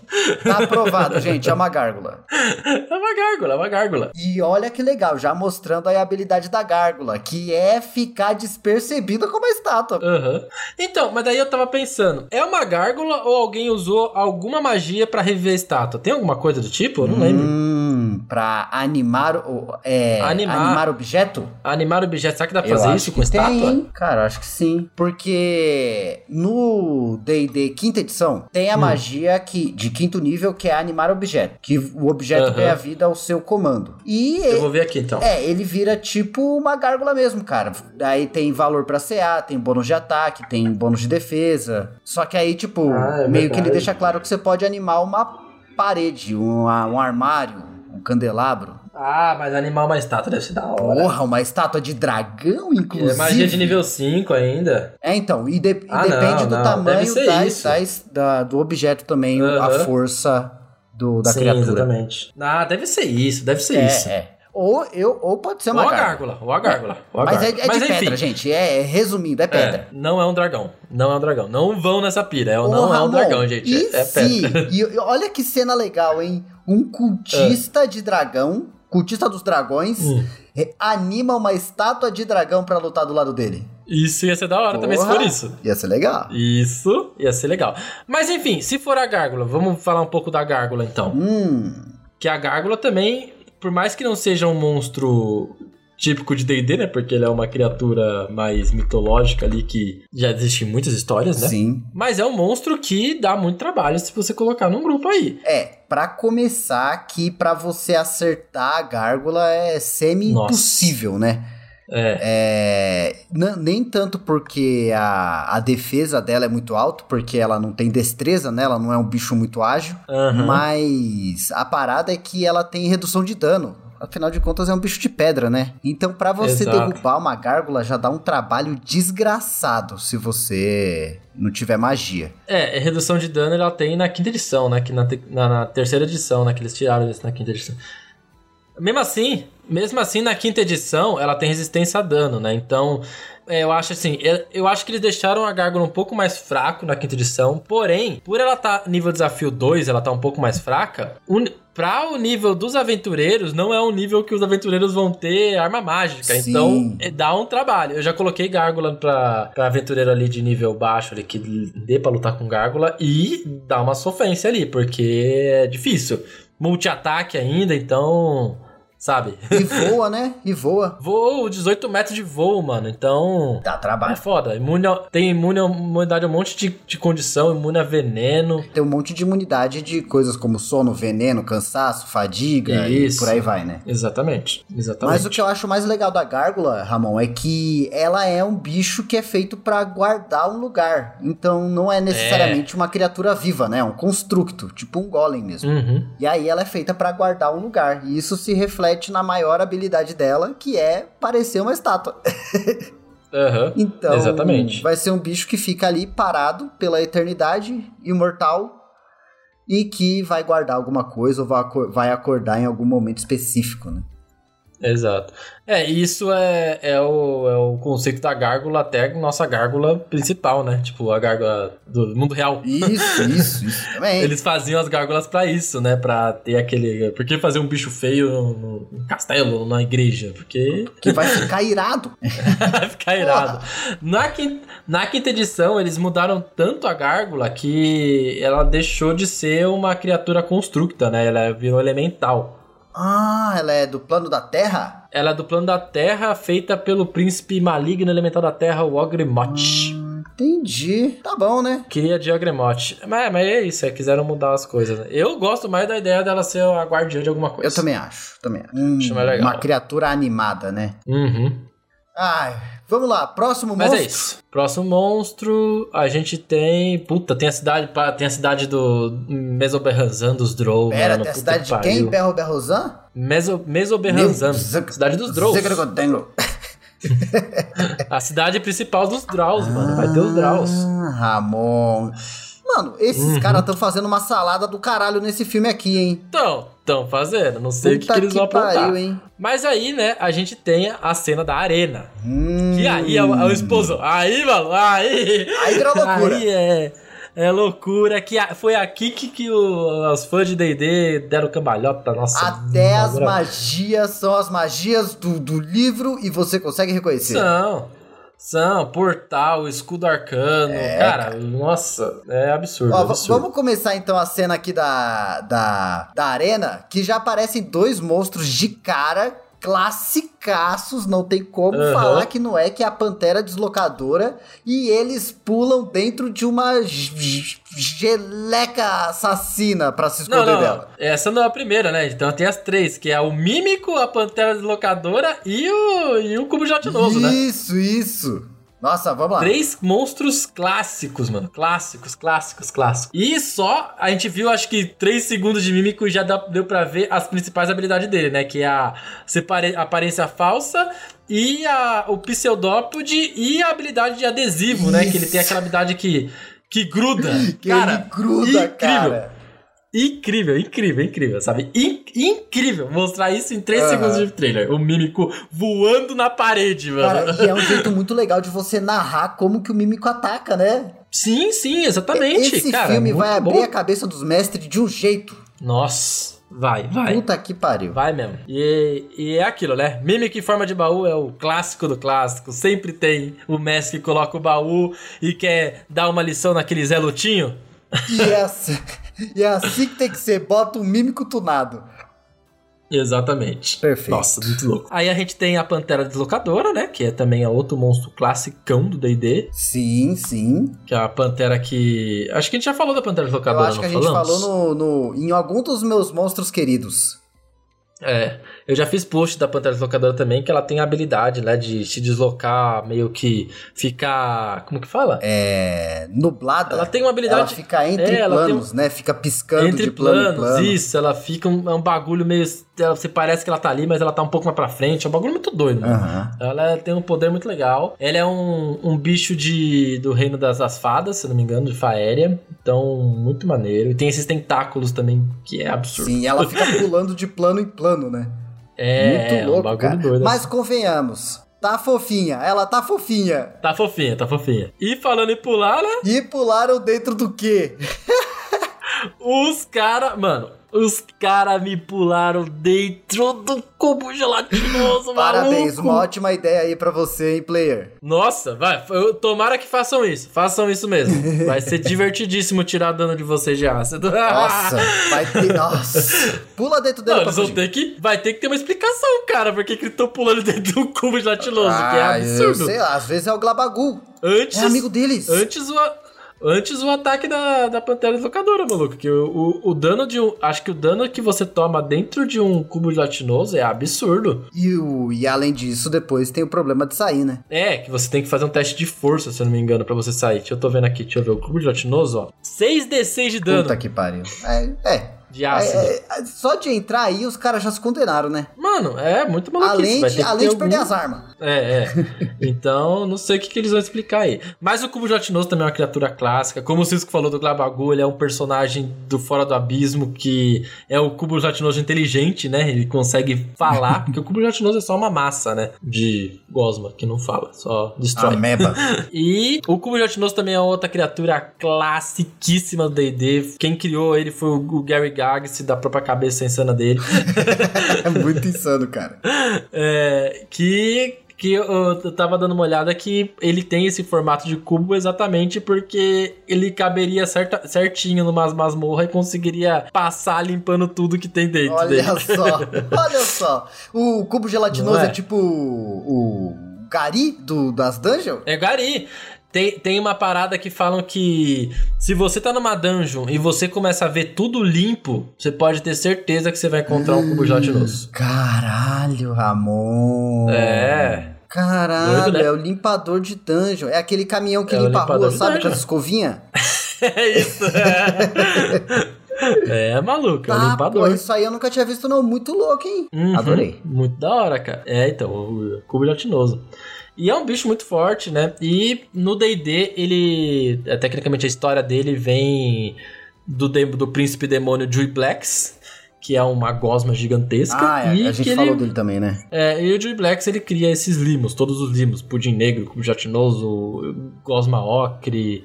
Tá aprovado, gente, é uma gárgula. É uma gárgula, é uma gárgula. E olha que legal, já mostrando aí a habilidade da gárgula, que é ficar despercebida como uma estátua. Aham. Então, mas daí eu tava pensando, é uma gárgula ou alguém usou alguma magia pra reviver a estátua? Tem alguma coisa do tipo? Eu não lembro. Hum, pra animar o. É, Animar. animar. objeto? Animar objeto, será que dá pra Eu fazer isso com estátua? Tem? Cara, acho que sim. Porque no DD quinta edição tem a Hum. magia que, de quinto nível que é animar objeto. Que o objeto Aham. ganha vida ao seu comando. E Eu vou ver aqui então. É, ele vira tipo uma gárgula mesmo, cara. Aí tem valor pra CA, tem bônus de ataque, tem bônus de defesa. Só que aí, tipo, Ah, é meio que ele verdade. deixa claro que você pode animar uma parede, um, um armário, um candelabro. Ah, mas animar uma estátua deve ser da hora. Porra, uma estátua de dragão, É inclusive. magia de nível 5 ainda. É, então, e, de- e Ah, depende não, do não, tamanho das- da- do objeto também, a Aham. força do, da Sim, criatura. exatamente. Ah, deve ser isso, deve ser É, isso. é. Ou, eu, ou pode ser Ou uma a gárgula. gárgula, ou a gárgula. ou a Mas é, gárgula. é de enfim, pedra, gente. É, é resumindo, é pedra. É, não é um dragão. Não é um dragão. Não vão nessa pira. É, Ô, não é um Ramon, dragão, gente. E é se, pedra. e, e olha que cena legal, hein? Um cultista de dragão, cultista dos dragões, Hum. eh, anima uma estátua de dragão pra lutar do lado dele. Isso ia ser da hora também se Porra, for isso. Ia ser legal. Isso ia ser legal. Mas enfim, se for a gárgula, vamos falar um pouco da gárgula então. Hum. Que a gárgula também, por mais que não seja um monstro típico de D&D, né? Porque ele é uma criatura mais mitológica ali que já existe em muitas histórias, né? Sim. Mas é um monstro que dá muito trabalho se você colocar num grupo aí. É, pra começar que pra você acertar a gárgula é semi-impossível, né? É. É, nem tanto porque a, a defesa dela é muito alta, porque ela não tem destreza, né? Ela não é um bicho muito ágil. Aham. Mas a parada é que ela tem redução de dano. Afinal de contas, é um bicho de pedra, né? Então, pra você Exato. derrubar uma gárgula, já dá um trabalho desgraçado se você não tiver magia. É, redução de dano ela tem na quinta edição, né? Que na, te- na, na terceira edição, né? Que eles tiraram isso na quinta edição. Mesmo assim, mesmo assim, na quinta edição, ela tem resistência a dano, né? Então, é, eu acho assim, eu, eu acho que eles deixaram a Gárgula um pouco mais fraco na quinta edição, porém, por ela estar nível desafio 2, ela tá um pouco mais fraca, o, pra o nível dos aventureiros, não é um nível que os aventureiros vão ter arma mágica, Sim. então é, dá um trabalho. Eu já coloquei Gárgula pra, pra aventureiro ali de nível baixo, ali, que dê pra lutar com Gárgula, e dá uma sofrência ali, porque é difícil. Multi-ataque ainda, então sabe? E voa, né? E voa. Voa 18 metros de voo, mano. Então. Dá É trabalho. foda. Imune tem imune imunidade a um monte de, de condição, imune a veneno. Tem um monte de imunidade de coisas como sono, veneno, cansaço, fadiga Isso. e por aí vai, né? Exatamente. Exatamente. Mas o que eu acho mais legal da gárgula, Ramon, é que ela é um bicho que é feito pra guardar um lugar. Então não é necessariamente uma criatura viva, né? É um constructo, tipo um golem mesmo. Uhum. E aí ela é feita pra guardar um lugar. E isso se reflete na maior habilidade dela, que é parecer uma estátua. Aham. Então, Exatamente. vai ser um bicho que fica ali parado pela eternidade, imortal, e que vai guardar alguma coisa ou vai acordar em algum momento específico, né? Exato. É, isso é, é, o, é o conceito da gárgula até a nossa gárgula principal, né? Tipo, a gárgula do mundo real. Isso, isso, isso também. Eles faziam as gárgulas pra isso, né? Pra ter aquele. Por que fazer um bicho feio no, no castelo, na igreja? Porque Que vai ficar irado. vai ficar irado. Na quinta, na quinta edição, eles mudaram tanto a gárgula que ela deixou de ser uma criatura constructa, né? Ela virou elemental. Ah, ela é do plano da Terra? Ela é do plano da Terra, feita pelo príncipe maligno elemental da Terra, o Ogremoth. Entendi. Tá bom, né? Queria de Ogremoth. Mas, mas é isso, é, quiseram mudar as coisas. Né? Eu gosto mais da ideia dela ser a guardiã de alguma coisa. Eu também acho, também acho. Hum, Acho mais legal. Uma criatura animada, né? Uhum. Ai, vamos lá, próximo Mas monstro. é isso. Próximo monstro, a gente tem. Puta, tem a cidade, tem a cidade do Mesoberranzan dos Drow. Pera, mano. tem a cidade de quem? Berro Berrozan? Meso, Mesoberranzan. Cidade dos Drows. Zegragodengo. A cidade principal dos Draus, mano. Vai ter os Draus. Ah, Ramon. Mano, esses Uhum. caras estão fazendo uma salada do caralho nesse filme aqui, hein? Então, estão fazendo. Não sei o que, Puta que eles vão aprontar. pariu, hein? Mas aí, né, a gente tem a cena da arena. Hum, Que aí é o, é o esposo. Aí, mano, aí. Aí virou loucura. Aí é. É loucura. Que a- foi aqui que, que o- os fãs de DD deram cambalhota. Nossa. Até as agora- magias são as magias do, do livro e você consegue reconhecer. São. São, portal, escudo arcano. cara, nossa, é absurdo. É, Ó, absurdo. vamos começar então a cena aqui da, da, da arena, que já aparecem dois monstros de cara classicaços, não tem como Aham. falar que não é, que é a Pantera Deslocadora, e eles pulam dentro de uma geleca assassina pra se Não, esconder não, dela. essa não é a primeira, né? Então tem as três, que é o Mímico, a Pantera Deslocadora e o, e o Cubo Gelatinoso, né? Isso, isso. Nossa, vamos lá. Três monstros clássicos, mano. Clássicos, clássicos, clássicos. E só a gente viu, acho que três segundos de mímico e já deu pra ver as principais habilidades dele, né? Que é a separe- aparência falsa e a, o pseudópode e a habilidade de adesivo, né? Que ele tem Isso. aquela habilidade que, que gruda. Que cara, gruda, incrível. cara. Incrível, incrível, incrível, sabe? In- incrível mostrar isso em três Aham. segundos de trailer. O mímico voando na parede, mano. Cara, e é um jeito muito legal de você narrar como que o mímico ataca, né? Sim, sim, exatamente. Esse cara, filme muito vai abrir bom. a cabeça dos mestres de um jeito. Nossa, vai, vai. Puta que pariu. Vai mesmo. E, e é aquilo, né? Mímica em forma de baú é o clássico do clássico. Sempre tem o mestre que coloca o baú e quer dar uma lição naquele Zé Lutinho. É, assim, e é assim que tem que ser. Bota um mímico tunado. Exatamente. Perfeito. Nossa, muito louco. Aí a gente tem a Pantera Deslocadora, né? Que é também é outro monstro classicão do D&D. Sim, sim. Que é a Pantera que... Acho que a gente já falou da Pantera Eu Deslocadora, acho que a gente falamos? falou no, no, em algum dos meus monstros queridos. É, eu já fiz post da Pantera Deslocadora também, que ela tem a habilidade, né, de se deslocar, meio que ficar... Como que fala? É. Nublada. Ela tem uma Ela habilidade fica entre É, ela planos, né? Fica piscando entre de plano planos, plano. isso, ela fica um, é um bagulho meio... ela- Você parece que ela tá ali, mas ela tá um pouco mais pra frente, é um bagulho muito doido, né? Aham. Ela tem um poder muito legal. Ela é um, um bicho de, do reino das, das fadas, se não me engano, de Faéria. Então, muito maneiro. E tem esses tentáculos também, que é absurdo. Sim, ela fica pulando de plano em plano, né? é, Muito é um louco, cara. doido. Mas convenhamos, tá fofinha. Ela tá fofinha. Tá fofinha, tá fofinha. E falando em pular, né? E pularam dentro do quê? Os caras. Mano, Os caras me pularam dentro do cubo gelatinoso, Parabéns, uma ótima ideia aí pra você, hein, player. Nossa, vai. eu- Tomara que façam isso. Façam isso mesmo. Vai ser divertidíssimo tirar dano de vocês de ácido. Nossa, vai ter. Nossa. Pula dentro dele Não, eles vão ter que. Vai ter que ter uma explicação, cara. Por que eles estão pulando dentro do cubo gelatinoso? que é Ah, eu absurdo. sei lá, às vezes é o Glabagu. Antes. É amigo deles. Antes o, antes o ataque da, da Pantera Deslocadora, maluco. Que o, o, o dano de um. Acho que o dano que você toma dentro de um cubo gelatinoso é absurdo. E, o, e além disso, depois tem o problema de sair, né? É, que você tem que fazer um teste de força, se eu não me engano, pra você sair. Deixa eu tô vendo aqui, deixa eu ver. O cubo gelatinoso, ó. 6d6 de dano Puta que pariu. É, é. De ácido. É, é, só de entrar aí, os caras já se condenaram, né? Mano, é muito maluquice. Além de, além de perder algum- as armas. É, é. Então, não sei o que, que eles vão explicar aí. Mas o Cubo Gelatinoso também é uma criatura clássica. Como o Cisco falou do Glabagu, ele é um personagem do Fora do Abismo que é o Cubo Gelatinoso inteligente, né? Ele consegue falar, porque o Cubo Gelatinoso é só uma massa, né? De gosma, que não fala, só destrói. Ameba. E o Cubo Gelatinoso também é outra criatura classiquíssima do D&D. Quem criou ele foi o Gary Gygax, da própria cabeça insana dele. é muito insano, cara. É, que que eu, eu tava dando uma olhada que ele tem esse formato de cubo exatamente porque ele caberia certa, certinho numa masmorra e conseguiria passar limpando tudo que tem dentro Olha dele. só, olha só. O cubo gelatinoso é? é? tipo o, o Gari do, das dungeons? É Gari. Tem, tem uma parada que falam que se você tá numa dungeon e você começa a ver tudo limpo, você pode ter certeza que você vai encontrar um cubo gelatinoso. Caralho, Ramon. É. Caralho, Doido, né? é o limpador de dungeon. É aquele caminhão que É limpa a rua, sabe? Com as escovinhas? É isso. É, é maluco, é o Tá, limpador. pô, isso aí eu nunca tinha visto, não. Muito louco, hein? Uhum. Adorei. Muito da hora, cara. É, então, o cubo gelatinoso. E é um bicho muito forte, né? E no D&D, ele... é, Tecnicamente, a história dele vem do, do príncipe demônio Dewey Blacks, que é uma gosma gigantesca. Ah, é, e a gente falou ele, dele também, né? É, e o Dewey Blacks, ele cria esses limos, todos os limos. Pudim negro, cubo gelatinoso, gosma ocre...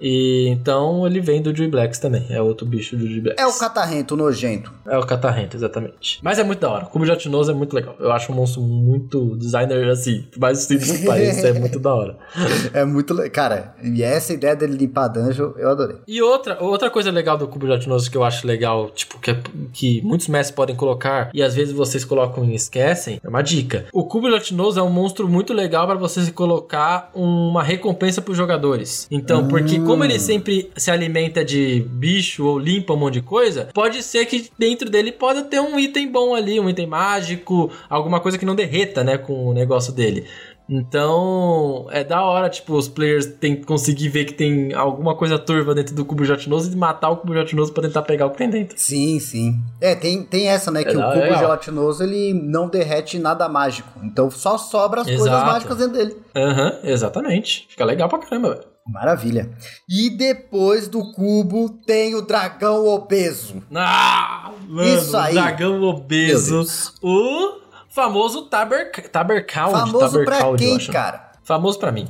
E então ele vem do Dewey Blacks também. É outro bicho do Dewey Blacks. É o catarrento nojento. É o catarrento, exatamente. Mas é muito da hora. O cubo gelatinoso é muito legal. Eu acho um monstro muito designer, assim, mais simples que pareça, é muito da hora. É muito legal. Cara, e essa ideia dele limpar a dungeon, eu adorei. E outra, outra coisa legal do cubo gelatinoso que eu acho legal, tipo, que, é- que muitos mestres podem colocar e às vezes vocês colocam e esquecem, é uma dica. O cubo gelatinoso é um monstro muito legal para você colocar uma recompensa pros jogadores. Então, porque como ele sempre se alimenta de bicho ou limpa um monte de coisa, pode ser que dentro dele pode ter um item bom ali, um item mágico, alguma coisa que não derreta, né, com o negócio dele. Então, é da hora, tipo, os players tem que conseguir ver que tem alguma coisa turva dentro do cubo gelatinoso e matar o cubo gelatinoso pra tentar pegar o que tem dentro. Sim, sim. É, tem, tem essa, né? Que É, o cubo legal. gelatinoso, ele não derrete nada mágico. Então só sobra as coisas Exato. mágicas dentro dele. Aham, exatamente. Fica legal pra caramba, velho. Maravilha. E depois do cubo tem o dragão obeso. Ah, mano, Isso aí. dragão obeso. O famoso Taber, Tabercald. Famoso pra Tabercald, eu quem, cara? Famoso pra mim.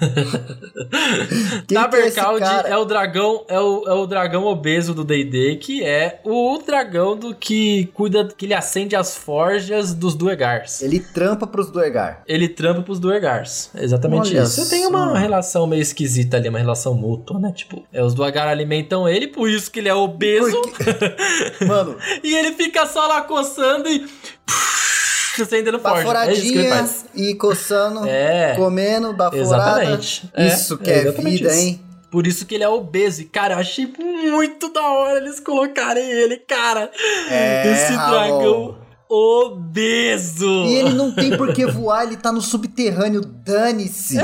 Que é é o dragão, é o, é o dragão obeso do D&D, que é o dragão do que cuida, que ele acende as forjas dos Duergars. Ele trampa pros Duergar. Ele trampa pros Duergars. Exatamente Olha isso. Você tem uma só. relação meio esquisita ali, uma relação mútua, né? Tipo, é, os Duergar alimentam ele, por isso que ele é obeso. Porque- Mano, E ele fica só lá coçando e. acendendo forja. É e coçando, É. comendo, baforada. Exatamente. É, Isso que é é, vida, isso. hein? Por isso que ele é obeso. E, cara, eu achei muito da hora eles colocarem ele, cara. É, Esse dragão obeso. E ele não tem por que voar, ele tá no subterrâneo, dane-se.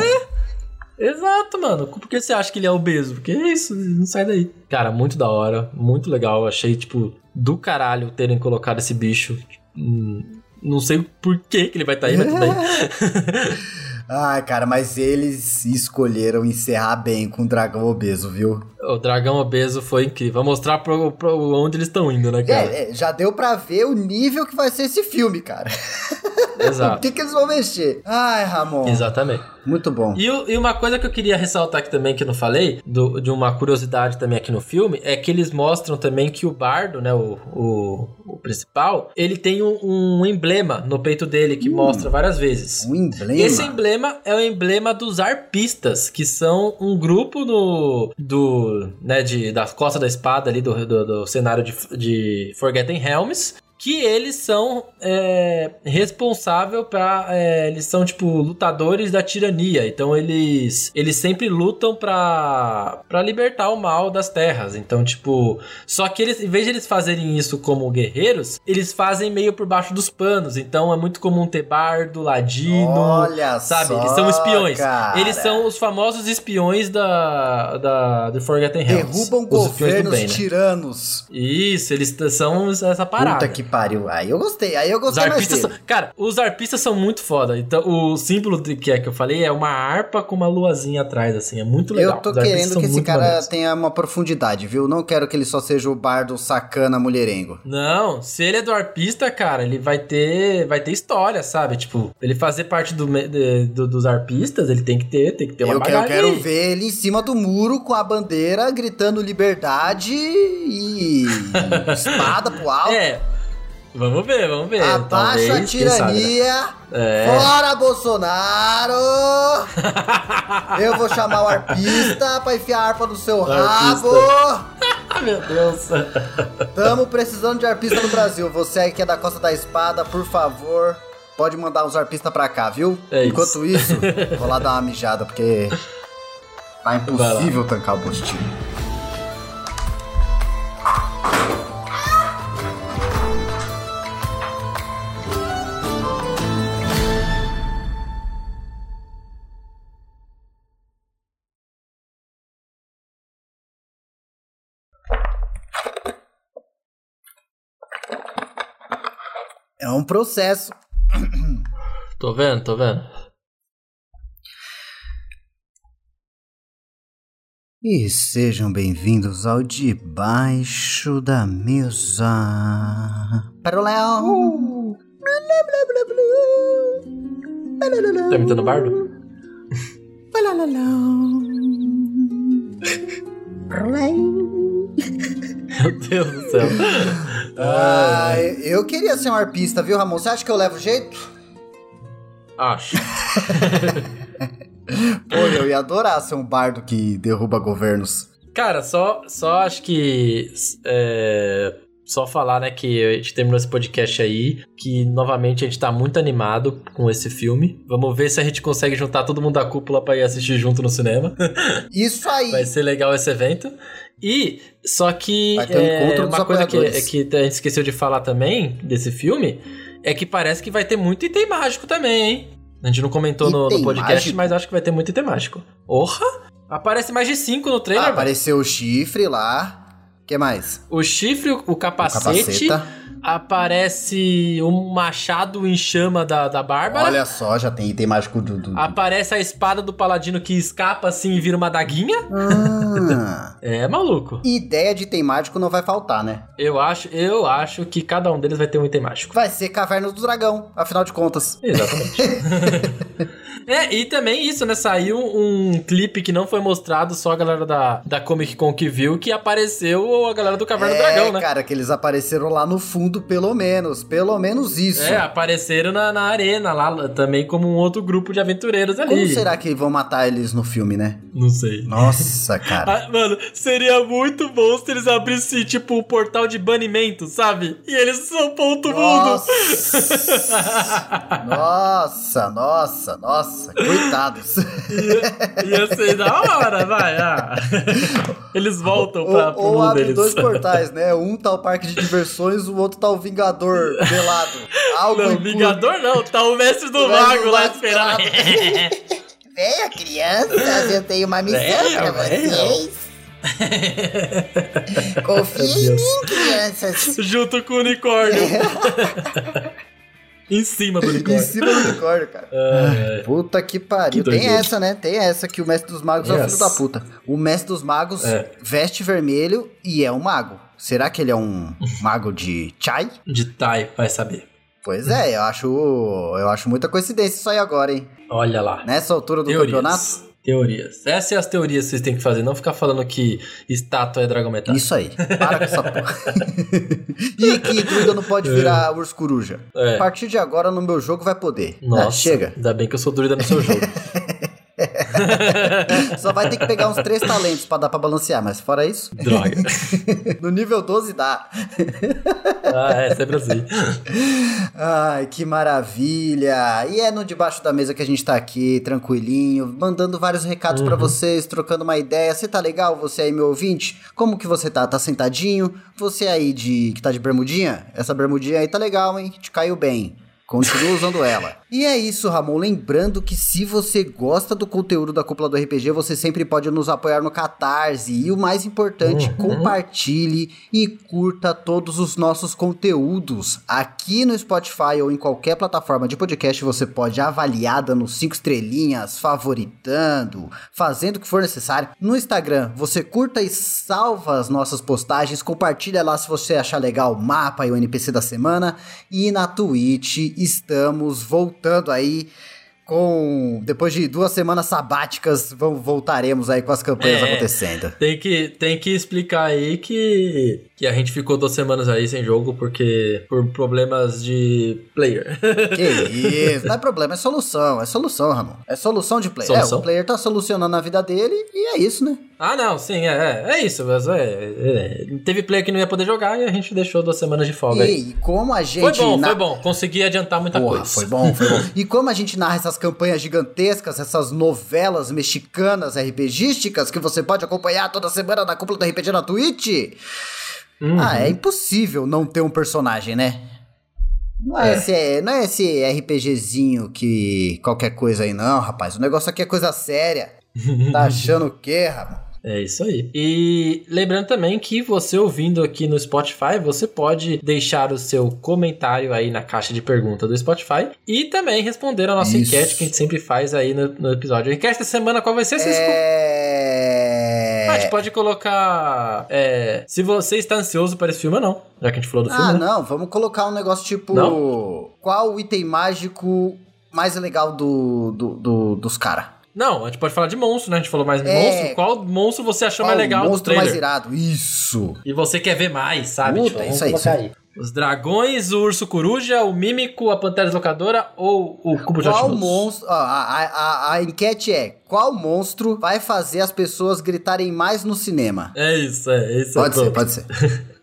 Exato, mano. Por que você acha que ele é obeso? Porque é isso, não sai daí. Cara, muito da hora, muito legal. Achei, tipo, do caralho terem colocado esse bicho. Hum, não sei por que, ele vai estar aí, mas tudo bem. Ai, cara, mas eles escolheram encerrar bem com o dragão obeso, viu? o dragão obeso foi incrível. Vou mostrar pro, pro onde eles estão indo, né, cara? É, é, já deu pra ver o nível que vai ser esse filme, cara. Exato. o que, que eles vão mexer? Ai, Ramon. Exatamente. Muito bom. E, e, uma coisa que eu queria ressaltar aqui também, que eu não falei, do, de uma curiosidade também aqui no filme, é que eles mostram também que o bardo, né, o, o, o principal, ele tem um, um, emblema no peito dele que hum, mostra várias vezes. Um emblema? Esse emblema é o emblema dos arpistas, que são um grupo no, do, né, de, da Costa da Espada ali, do, do, do cenário de, de Forgotten Helms, que eles são é, responsável para é, eles são tipo lutadores da tirania. Então eles eles sempre lutam para para libertar o mal das terras. Então tipo só que eles em vez de eles fazerem isso como guerreiros eles fazem meio por baixo dos panos. Então é muito comum ter bardo ladino Olha sabe? Só, eles são espiões. cara. eles são os famosos espiões da da do Forgotten Realms. Derrubam governos bem, né? tiranos. Isso eles são essa parada. Puta que pariu. Aí eu gostei. Aí eu gostei os arpistas são, Cara, os arpistas são muito foda. Então, o símbolo de, que é que eu falei é uma harpa com uma luazinha atrás, assim. É muito legal. Eu tô querendo que esse cara maneiros. tenha uma profundidade, viu? Não quero que ele só seja o bardo sacana mulherengo. Não, se ele é do arpista, cara, ele vai ter vai ter história, sabe? Tipo, ele fazer parte do, de, do dos arpistas, ele tem que ter, tem que ter uma eu, eu quero ver ele em cima do muro com a bandeira gritando liberdade e espada pro alto. É. Vamos ver, vamos ver. Abaixa a tirania. É. Fora Bolsonaro! Eu vou chamar o arpista pra enfiar a harpa no seu rabo! Meu Deus! Tamo precisando de arpista no Brasil. Você aí que é da Costa da Espada, por favor, pode mandar uns arpistas pra cá, viu? É Enquanto isso, isso vou lá dar uma mijada, porque tá impossível tancar o postinho. Um processo. Tô vendo, tô vendo. E sejam bem-vindos ao Debaixo da Mesa. Para o Léo. Tá imitando bardo? Meu Deus do céu. Ah, eu queria ser um arpista, viu, Ramon? Você acha que eu levo jeito? Acho. Pô, eu ia adorar ser um bardo que derruba governos. Cara, só, só acho que. É, só falar, né, que a gente terminou esse podcast aí, que novamente a gente tá muito animado com esse filme. Vamos ver se a gente consegue juntar todo mundo da cúpula pra ir assistir junto no cinema. Isso aí! Vai ser legal esse evento. E, só que é, uma coisa que, é que a gente esqueceu de falar também desse filme é que parece que vai ter muito item mágico também, hein? A gente não comentou no, no, podcast, mágico? mas acho que vai ter muito item mágico. Orra! Aparece mais de cinco no trailer. Ah, apareceu o chifre lá. O que mais? O chifre, o capacete. O capaceta aparece um machado em chama da, da Bárbara. Olha só, já tem item mágico do, do, Aparece a espada do paladino que escapa assim e vira uma daguinha. Ah. é maluco. Ideia de item mágico não vai faltar, né? Eu acho, eu acho que cada um deles vai ter um item mágico. Vai ser Caverna do Dragão, afinal de contas. Exatamente. é, e também isso, né? Saiu um clipe que não foi mostrado, só a galera da, da Comic Con que viu, que apareceu a galera do Caverna é, do Dragão, né? cara, que eles apareceram lá no fundo mundo, pelo menos. Pelo menos isso. É, apareceram na, na arena lá também como um outro grupo de aventureiros ali. Como será que vão matar eles no filme, né? Não sei. Nossa, cara. ah, mano, seria muito bom se eles abrissem, tipo, o um portal de banimento, sabe? E eles são ponto nossa. mundo. nossa, nossa, nossa. Coitados. Ia, ia ser da hora, vai. Ah. Eles voltam pra, ou, pro ou mundo deles. dois portais, né? Um tá o parque de diversões, o outro tá o Vingador pelado. Algo não, Vingador não, tá o mestre do o mago lá esperando. Venha, crianças, eu tenho uma missão Venha, pra vocês. Confia em mim, crianças. Junto com o unicórnio. em cima do unicórnio. em cima do unicórnio, cara. Puta que pariu. Que Tem essa, né? Tem essa que o mestre dos magos yes. é o filho da puta. O mestre dos magos é. veste vermelho e é um mago. Será que ele é um mago de chai? De Tai, vai saber. Pois é, eu acho, eu acho muita coincidência isso aí agora, hein? Olha lá. Nessa altura do Teorias. campeonato. Teorias. Essas são as teorias que vocês têm que fazer, não ficar falando que estátua é dragão metal. Isso aí. Para com essa porra. e que druida não pode virar urso coruja. É. A partir de agora, no meu jogo, vai poder. Nossa, Ah, chega. Ainda bem que eu sou druida no seu jogo. Só vai ter que pegar uns três talentos pra dar pra balancear, mas fora isso, Droga. no nível 12 dá. Ah, é, sempre assim. Ai, que maravilha! E é no debaixo da mesa que a gente tá aqui, tranquilinho, mandando vários recados pra vocês, trocando uma ideia. Você tá legal? Você aí, meu ouvinte? Como que você tá? Tá sentadinho? Você aí de que tá de bermudinha? Essa bermudinha aí tá legal, hein? Te caiu bem. Continua usando ela. E é isso, Ramon. Lembrando que se você gosta do conteúdo da Cúpula do RPG, você sempre pode nos apoiar no Catarse. E o mais importante, compartilhe e curta todos os nossos conteúdos. Aqui no Spotify ou em qualquer plataforma de podcast, você pode avaliar dando cinco estrelinhas, favoritando, fazendo o que for necessário. No Instagram, você curta e salva as nossas postagens, compartilha lá se você achar legal o mapa e o NPC da semana. E na Twitch, estamos voltando aí com depois de duas semanas sabáticas, vamos, voltaremos aí com as campanhas É. acontecendo. Tem que, tem que explicar aí que, que a gente ficou duas semanas aí sem jogo porque por problemas de player. Que isso, não é problema, é solução, é solução, Ramon. É solução de player. Solução? É, o player tá solucionando a vida dele e é isso, né? Ah, não, sim, é, é, é isso. Mas é, é, teve player que não ia poder jogar e a gente deixou duas semanas de folga. E como a gente Foi bom, na- foi bom. Consegui adiantar muita Porra, coisa. foi bom, foi bom. E como a gente narra essas campanhas gigantescas, essas novelas mexicanas RPGísticas que você pode acompanhar toda semana na cúpula do RPG na Twitch, Uhum. ah, é impossível não ter um personagem, né? Não é, É. Esse, não é esse RPGzinho que qualquer coisa aí, não, rapaz. O negócio aqui é coisa séria. Tá achando o quê, Ramon? É isso aí. E lembrando também que você ouvindo aqui no Spotify, você pode deixar o seu comentário aí na caixa de pergunta do Spotify e também responder a nossa Isso. enquete que a gente sempre faz aí no, no episódio. A enquete da semana qual vai ser? Vocês- É... Ah, a gente pode colocar é, se você está ansioso para esse filme ou não, já que a gente falou do filme. Ah, né? não, vamos colocar um negócio tipo. Não? Qual o item mágico mais legal do, do, do- dos caras? Não, a gente pode falar de monstro, né? A gente falou mais de É. monstro. Qual monstro você achou Qual mais legal o do monstro mais trailer? irado? Isso! E você quer ver mais, sabe? Puta, Tipo, é isso aí, isso Os dragões, o urso coruja, o mímico, a pantera deslocadora ou o cubo de Qual monstro. a, a, a, a enquete é: qual monstro vai fazer as pessoas gritarem mais no cinema? É isso, é isso. Pode é ser, pronto. pode ser.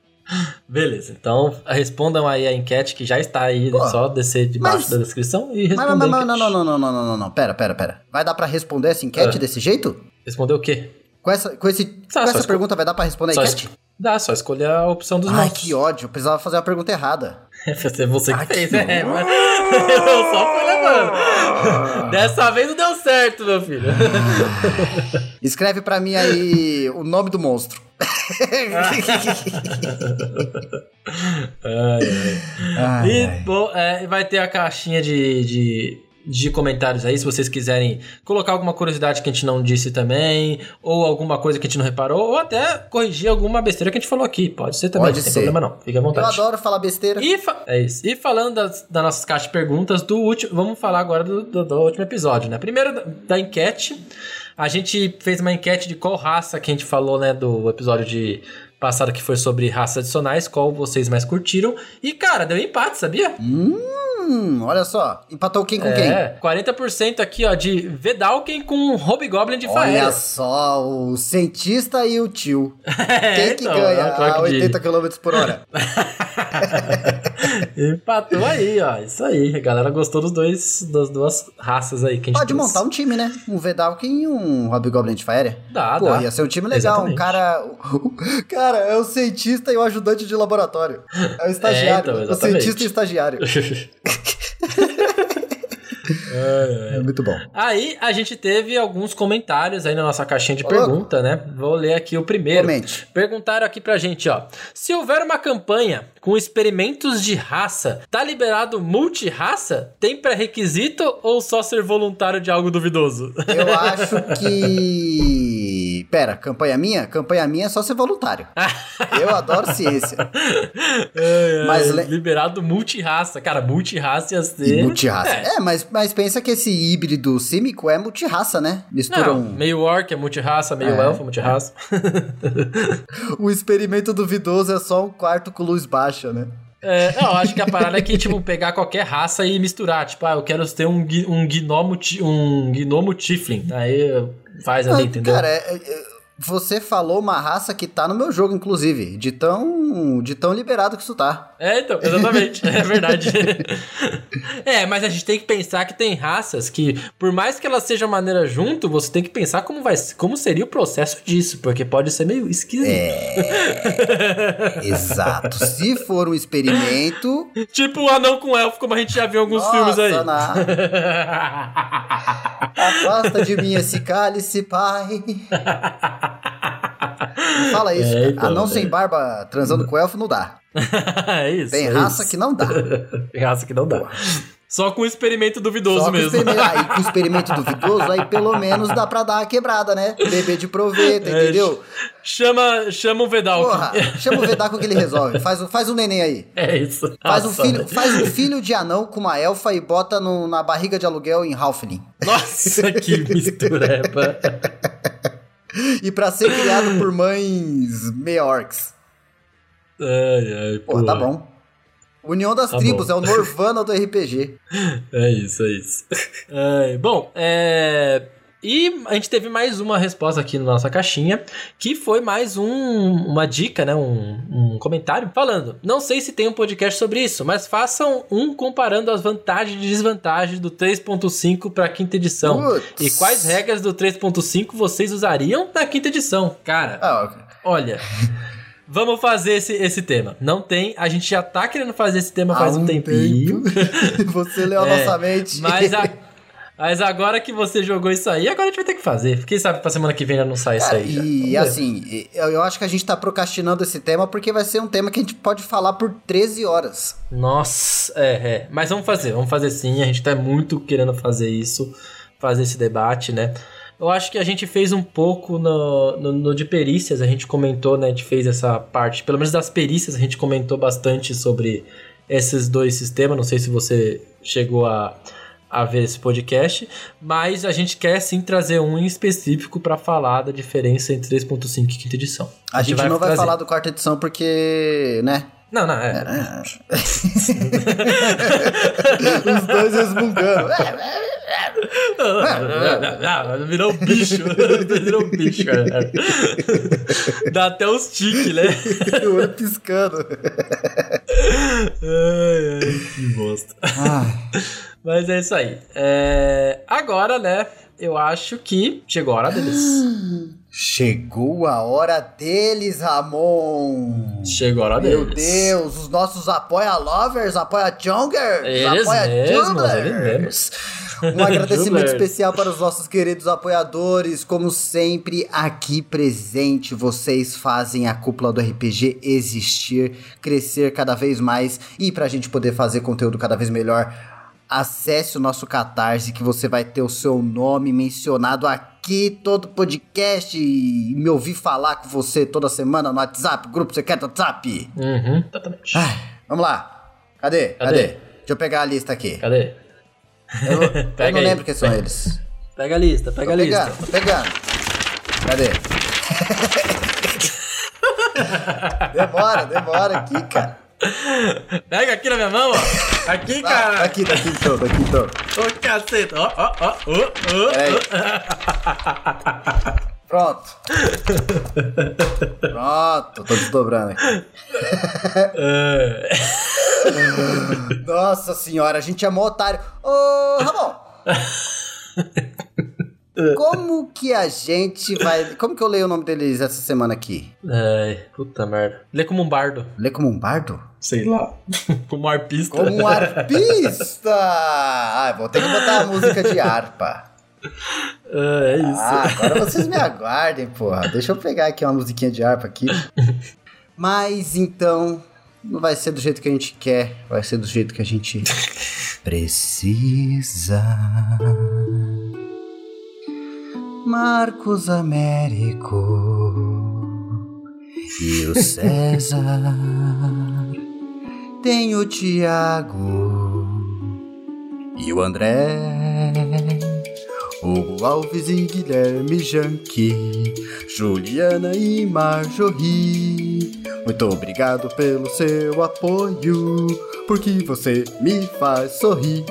Beleza, então respondam aí a enquete que já está aí, Pô, só descer debaixo mas- da descrição e responder. mas, mas, não, não, não, não, não, não, não, não. Pera, pera, pera. Vai dar pra responder essa enquete Ah. desse jeito? Responder o quê? Com essa, com esse, Tá, com essa esco- pergunta vai dar pra responder a Só enquete? es- Dá, só escolher a opção dos Ai, monstros. que ódio. Eu precisava fazer a pergunta errada. É você que Ai, fez, que é, mas eu só fui levando. Dessa vez não deu certo, meu filho. Escreve pra mim aí o nome do monstro. Ai, ai. Ai, E bom, é, vai ter a caixinha de, de, de comentários aí, se vocês quiserem colocar alguma curiosidade que a gente não disse também, ou alguma coisa que a gente não reparou, ou até corrigir alguma besteira que a gente falou aqui. Pode ser também, Pode não tem ser. problema não. Fique à Eu vontade. adoro falar besteira. E, fa- é isso. e falando das, das nossas caixas de perguntas do último. Vamos falar agora do, do- do último episódio, né? Primeiro da, da enquete. A gente fez uma enquete de qual raça que a gente falou, né? Do episódio de passado que foi sobre raças adicionais, qual vocês mais curtiram. E, cara, deu empate, sabia? Hum, olha só. Empatou quem com quem? É, 40% aqui, ó, de Vedalken com Hobgoblin de Olha Faéria. só, o cientista e o tio. É, Quem que então, ganha é, claro a que 80 km por hora? Empatou aí, ó. Isso aí. A galera gostou dos dois, das duas raças aí que a gente Pode montar um time, né? Um Vedalken e um Hobgoblin de Faéria. Dá, Pô, dá. ia ser um time legal. Um Exatamente. cara. Cara, é o cientista e o ajudante de laboratório. É o estagiário. então, o cientista e o estagiário. É muito bom. Aí a gente teve alguns comentários aí na nossa caixinha de pergunta, né? Vou ler aqui o primeiro. Comente. Perguntaram aqui pra gente, ó. Se houver uma campanha com experimentos de raça, tá liberado multi-raça? Tem pré-requisito ou só ser voluntário de algo duvidoso? Eu acho que. Pera, campanha minha? Campanha minha é só ser voluntário. Eu adoro ciência. É, mas le... Liberado multirraça. Cara, multirraça ia ser. E multirraça. É, é mas, mas pensa que esse híbrido símico é multirraça, né? Mistura Não, um. Meio orc é multirraça, meio é. elfo é multirraça. o experimento duvidoso é só um quarto com luz baixa, né? É, não, acho que a parada é que, tipo, pegar qualquer raça e misturar. Tipo, ah, eu quero ter um, um gnomo, um gnomo tiflin. Aí faz ali, entendeu? Cara, é, é você falou uma raça que tá no meu jogo, inclusive. De tão, de tão liberado que isso tá. É, então, exatamente. é verdade. é, mas a gente tem que pensar que tem raças que, por mais que elas sejam maneira junto, você tem que pensar como, vai, como seria o processo disso, porque pode ser meio esquisito. É. Exato. Se for um experimento. tipo o anão com elfo, como a gente já viu em alguns Nossa, filmes aí. Na... Afasta de mim esse cálice, pai. Não fala isso, é, então, Anão sem barba transando com elfo não dá. é isso. Tem é raça isso. que não dá. Tem raça que não dá. Só com experimento duvidoso Só mesmo. Experimento, aí com experimento duvidoso, aí pelo menos dá pra dar uma quebrada, né? Bebê de proveta, é, entendeu? Chama, chama o Vedalco. Porra, chama o Vedalco que ele resolve. Faz, faz um neném aí. É isso. Faz, Nossa, um filho, faz um filho de anão com uma elfa e bota no, na barriga de aluguel em Halfling. Nossa, que mistureba. e para ser criado por mães meia-orcs. Ai, ai, pô. tá bom. União das tá Tribos, bom. é o Norvana do RPG. É isso, é isso. Ai, bom, é... E a gente teve mais uma resposta aqui na nossa caixinha, que foi mais um, uma dica, né? Um, um, comentário falando. Não sei se tem um podcast sobre isso, mas façam um comparando as vantagens e desvantagens do 3.5 para a quinta edição. E quais regras do 3.5 vocês usariam na quinta edição? Cara, ah, okay. olha. Vamos fazer esse, esse tema. Não tem, a gente já tá querendo fazer esse tema faz um, um tempinho. Tempo. Você leu a é, nossa mente. Mas a, Mas agora que você jogou isso aí, agora a gente vai ter que fazer. Quem sabe pra semana que vem já não sai Cara, isso aí. E assim, eu acho que a gente tá procrastinando esse tema porque vai ser um tema que a gente pode falar por 13 horas. Nossa, é, é. Mas vamos fazer, vamos fazer sim. A gente tá muito querendo fazer isso, fazer esse debate, né? Eu acho que a gente fez um pouco no, no, no, de perícias, a gente comentou, né? A gente fez essa parte, pelo menos das perícias, a gente comentou bastante sobre esses dois sistemas. Não sei se você chegou a a ver esse podcast, mas a gente quer sim trazer um em específico para falar da diferença entre 3.5 e quinta edição. A, a gente, vai não vai falar do quarta edição porque, né? Não, não, é. é, é. Os dois resmungando. Virou um bicho. Virou um bicho, cara. Dá até os tiques, né? O olho piscando. Ai, ai, que bosta. Mas é isso aí. É... Agora, né? Eu acho que chegou a hora deles. Chegou a hora deles, Ramon! Chegou a hora Meu deles. Meu Deus, os nossos apoia-lovers, apoia-jungers, apoia-junglers. Um agradecimento especial para os nossos queridos apoiadores. Como sempre, aqui presente, vocês fazem a cúpula do RPG existir, crescer cada vez mais e para a gente poder fazer conteúdo cada vez melhor acesse o nosso Catarse que você vai ter o seu nome mencionado aqui todo podcast e me ouvir falar com você toda semana no WhatsApp, grupo secreto WhatsApp. Uhum, exatamente. Ai, vamos lá. Cadê? Cadê? Cadê? Deixa eu pegar a lista aqui. Cadê? Eu, eu não aí. lembro quem são pega. eles. Pega a lista, pega tô a pegando, lista. Tô pegando. Cadê? demora, demora aqui, cara. Pega aqui na minha mão, ó. Aqui, ah, cara. Aqui, daqui então, daqui então. Ô, caceta. Ó, ó, ó, ó, Pronto. Pronto, tô desdobrando aqui. É. Nossa senhora, a gente é mó otário. Ô, Ramon. Como que a gente vai. Como que eu leio o nome deles essa semana aqui? Ai, puta merda. Lê como um bardo. Lê como um bardo? Sei lá. como um arpista. Como um arpista! ah, vou ter que botar a música de harpa. Ah, é isso. Ah, agora vocês me aguardem, porra. Deixa eu pegar aqui uma musiquinha de harpa aqui. Mas então, não vai ser do jeito que a gente quer, vai ser do jeito que a gente precisa. Marcos Américo e o César. Tem o Tiago e o André. Hugo Alves e Guilherme Janque, Juliana e Marjorie. Muito obrigado pelo seu apoio, porque você me faz sorrir.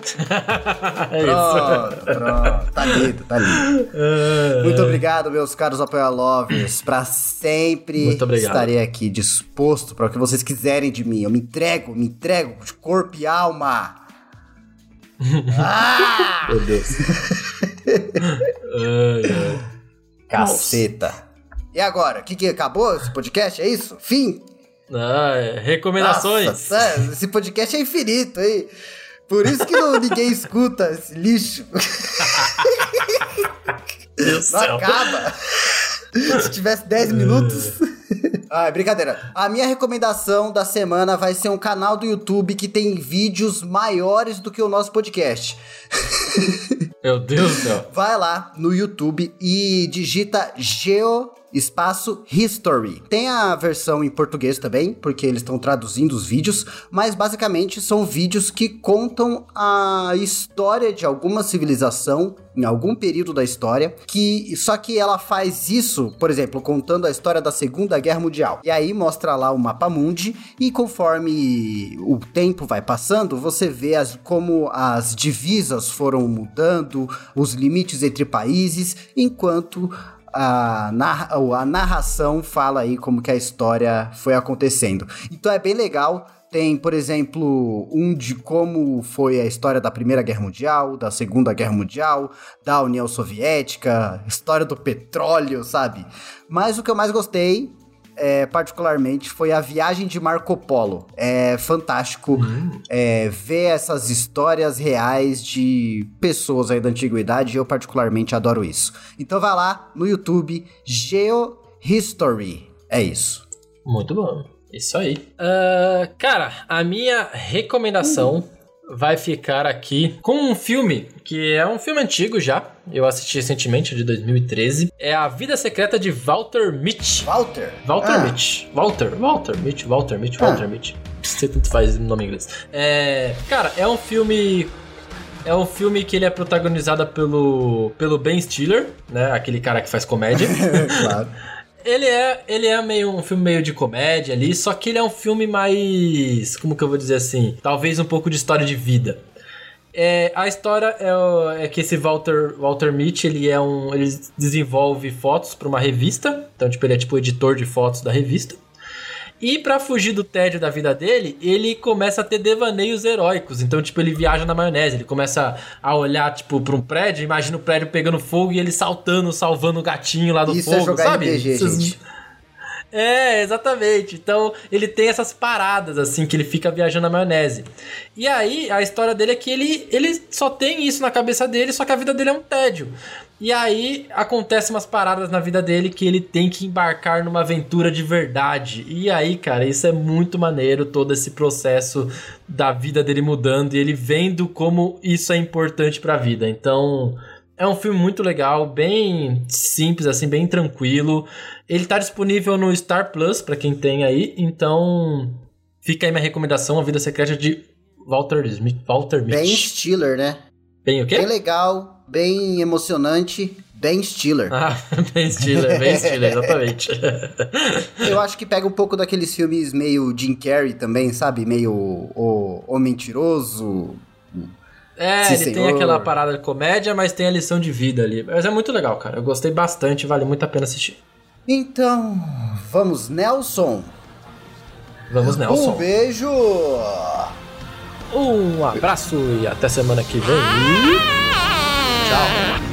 é Pronto, isso. pronto. Tá lindo, tá lindo. É. Muito obrigado, meus caros apoia-lovers. Pra sempre estarei aqui disposto para o que vocês quiserem de mim. Eu me entrego, me entrego de corpo e alma. Ah! Meu Deus. Ai, ai. Caceta. E agora? O que, que acabou esse podcast? É isso? Fim? Ah, é. Recomendações. Nossa, sério, esse podcast é infinito, hein? Por isso que não, ninguém escuta esse lixo. Meu Deus Não céu. acaba. Se tivesse 10 minutos. Ah, brincadeira. A minha recomendação da semana vai ser um canal do YouTube que tem vídeos maiores do que o nosso podcast. Meu Deus do céu. Vai lá no YouTube e digita Geo espaço History. Tem a versão em português também, porque eles estão traduzindo os vídeos, mas basicamente são vídeos que contam a história de alguma civilização em algum período da história, que só que ela faz isso, por exemplo, contando a história da Segunda Guerra Mundial. E aí mostra lá o mapa mundi e conforme o tempo vai passando, você vê as, como as divisas foram mudando, os limites entre países, enquanto a, narra- a narração fala aí como que a história foi acontecendo. Então é bem legal. Tem, por exemplo, um de como foi a história da Primeira Guerra Mundial, da Segunda Guerra Mundial, da União Soviética, história do petróleo, sabe? Mas o que eu mais gostei, é, particularmente, foi a viagem de Marco Polo. É fantástico é, ver essas histórias reais de pessoas aí da antiguidade. Eu, particularmente, adoro isso. Então vai lá no YouTube, Geohistory. É isso. Muito bom. Isso aí. Ah, cara, a minha recomendação vai ficar aqui com um filme que é um filme antigo já. Eu assisti recentemente, de 2013. É A Vida Secreta de Walter Mitty. Walter? Walter Ah. Mitty. Walter, Walter Mitty, Walter Mitty, Ah. Walter Mitty. Você tanto faz o nome em inglês. É, cara, é um filme é um filme que ele é protagonizado pelo pelo Ben Stiller, né? Aquele cara que faz comédia. claro. Ele é, ele é meio um filme meio de comédia ali, só que ele é um filme mais, como que eu vou dizer assim, talvez um pouco de história de vida. É, a história é, é que esse Walter, Walter Mitty, ele é um, ele desenvolve fotos para uma revista, então tipo ele é tipo editor de fotos da revista. E pra fugir do tédio da vida dele, ele começa a ter devaneios heróicos. Então, tipo, ele viaja na maionese. Ele começa a olhar, tipo, pra um prédio, imagina o prédio pegando fogo e ele saltando, salvando o gatinho lá do Isso é fogo, jogar sabe? RPG, Essas- gente. É, exatamente. Então, ele tem essas paradas, assim, que ele fica viajando na maionese. E aí, a história dele é que ele, ele só tem isso na cabeça dele, só que a vida dele é um tédio. E aí, acontecem umas paradas na vida dele que ele tem que embarcar numa aventura de verdade. E aí, cara, isso é muito maneiro, todo esse processo da vida dele mudando e ele vendo como isso é importante pra vida. Então, é um filme muito legal, bem simples, assim, bem tranquilo. Ele tá disponível no Star Plus, pra quem tem aí. Então, fica aí minha recomendação, A Vida Secreta de Walter Smith. Walter Ben Mitty. Stiller, né? Bem o Bem quê? legal, bem emocionante. Ben Stiller. Ah, Ben Stiller, Ben Stiller, exatamente. Eu acho que pega um pouco daqueles filmes meio Jim Carrey também, sabe? Meio o, o Mentiroso. É, Sim, ele tem senhor. aquela parada de comédia, mas tem a lição de vida ali. Mas é muito legal, cara. Eu gostei bastante, vale muito a pena assistir. Então, vamos, Nelson. Vamos, Um Nelson. beijo. Um abraço e até semana que vem. Tchau.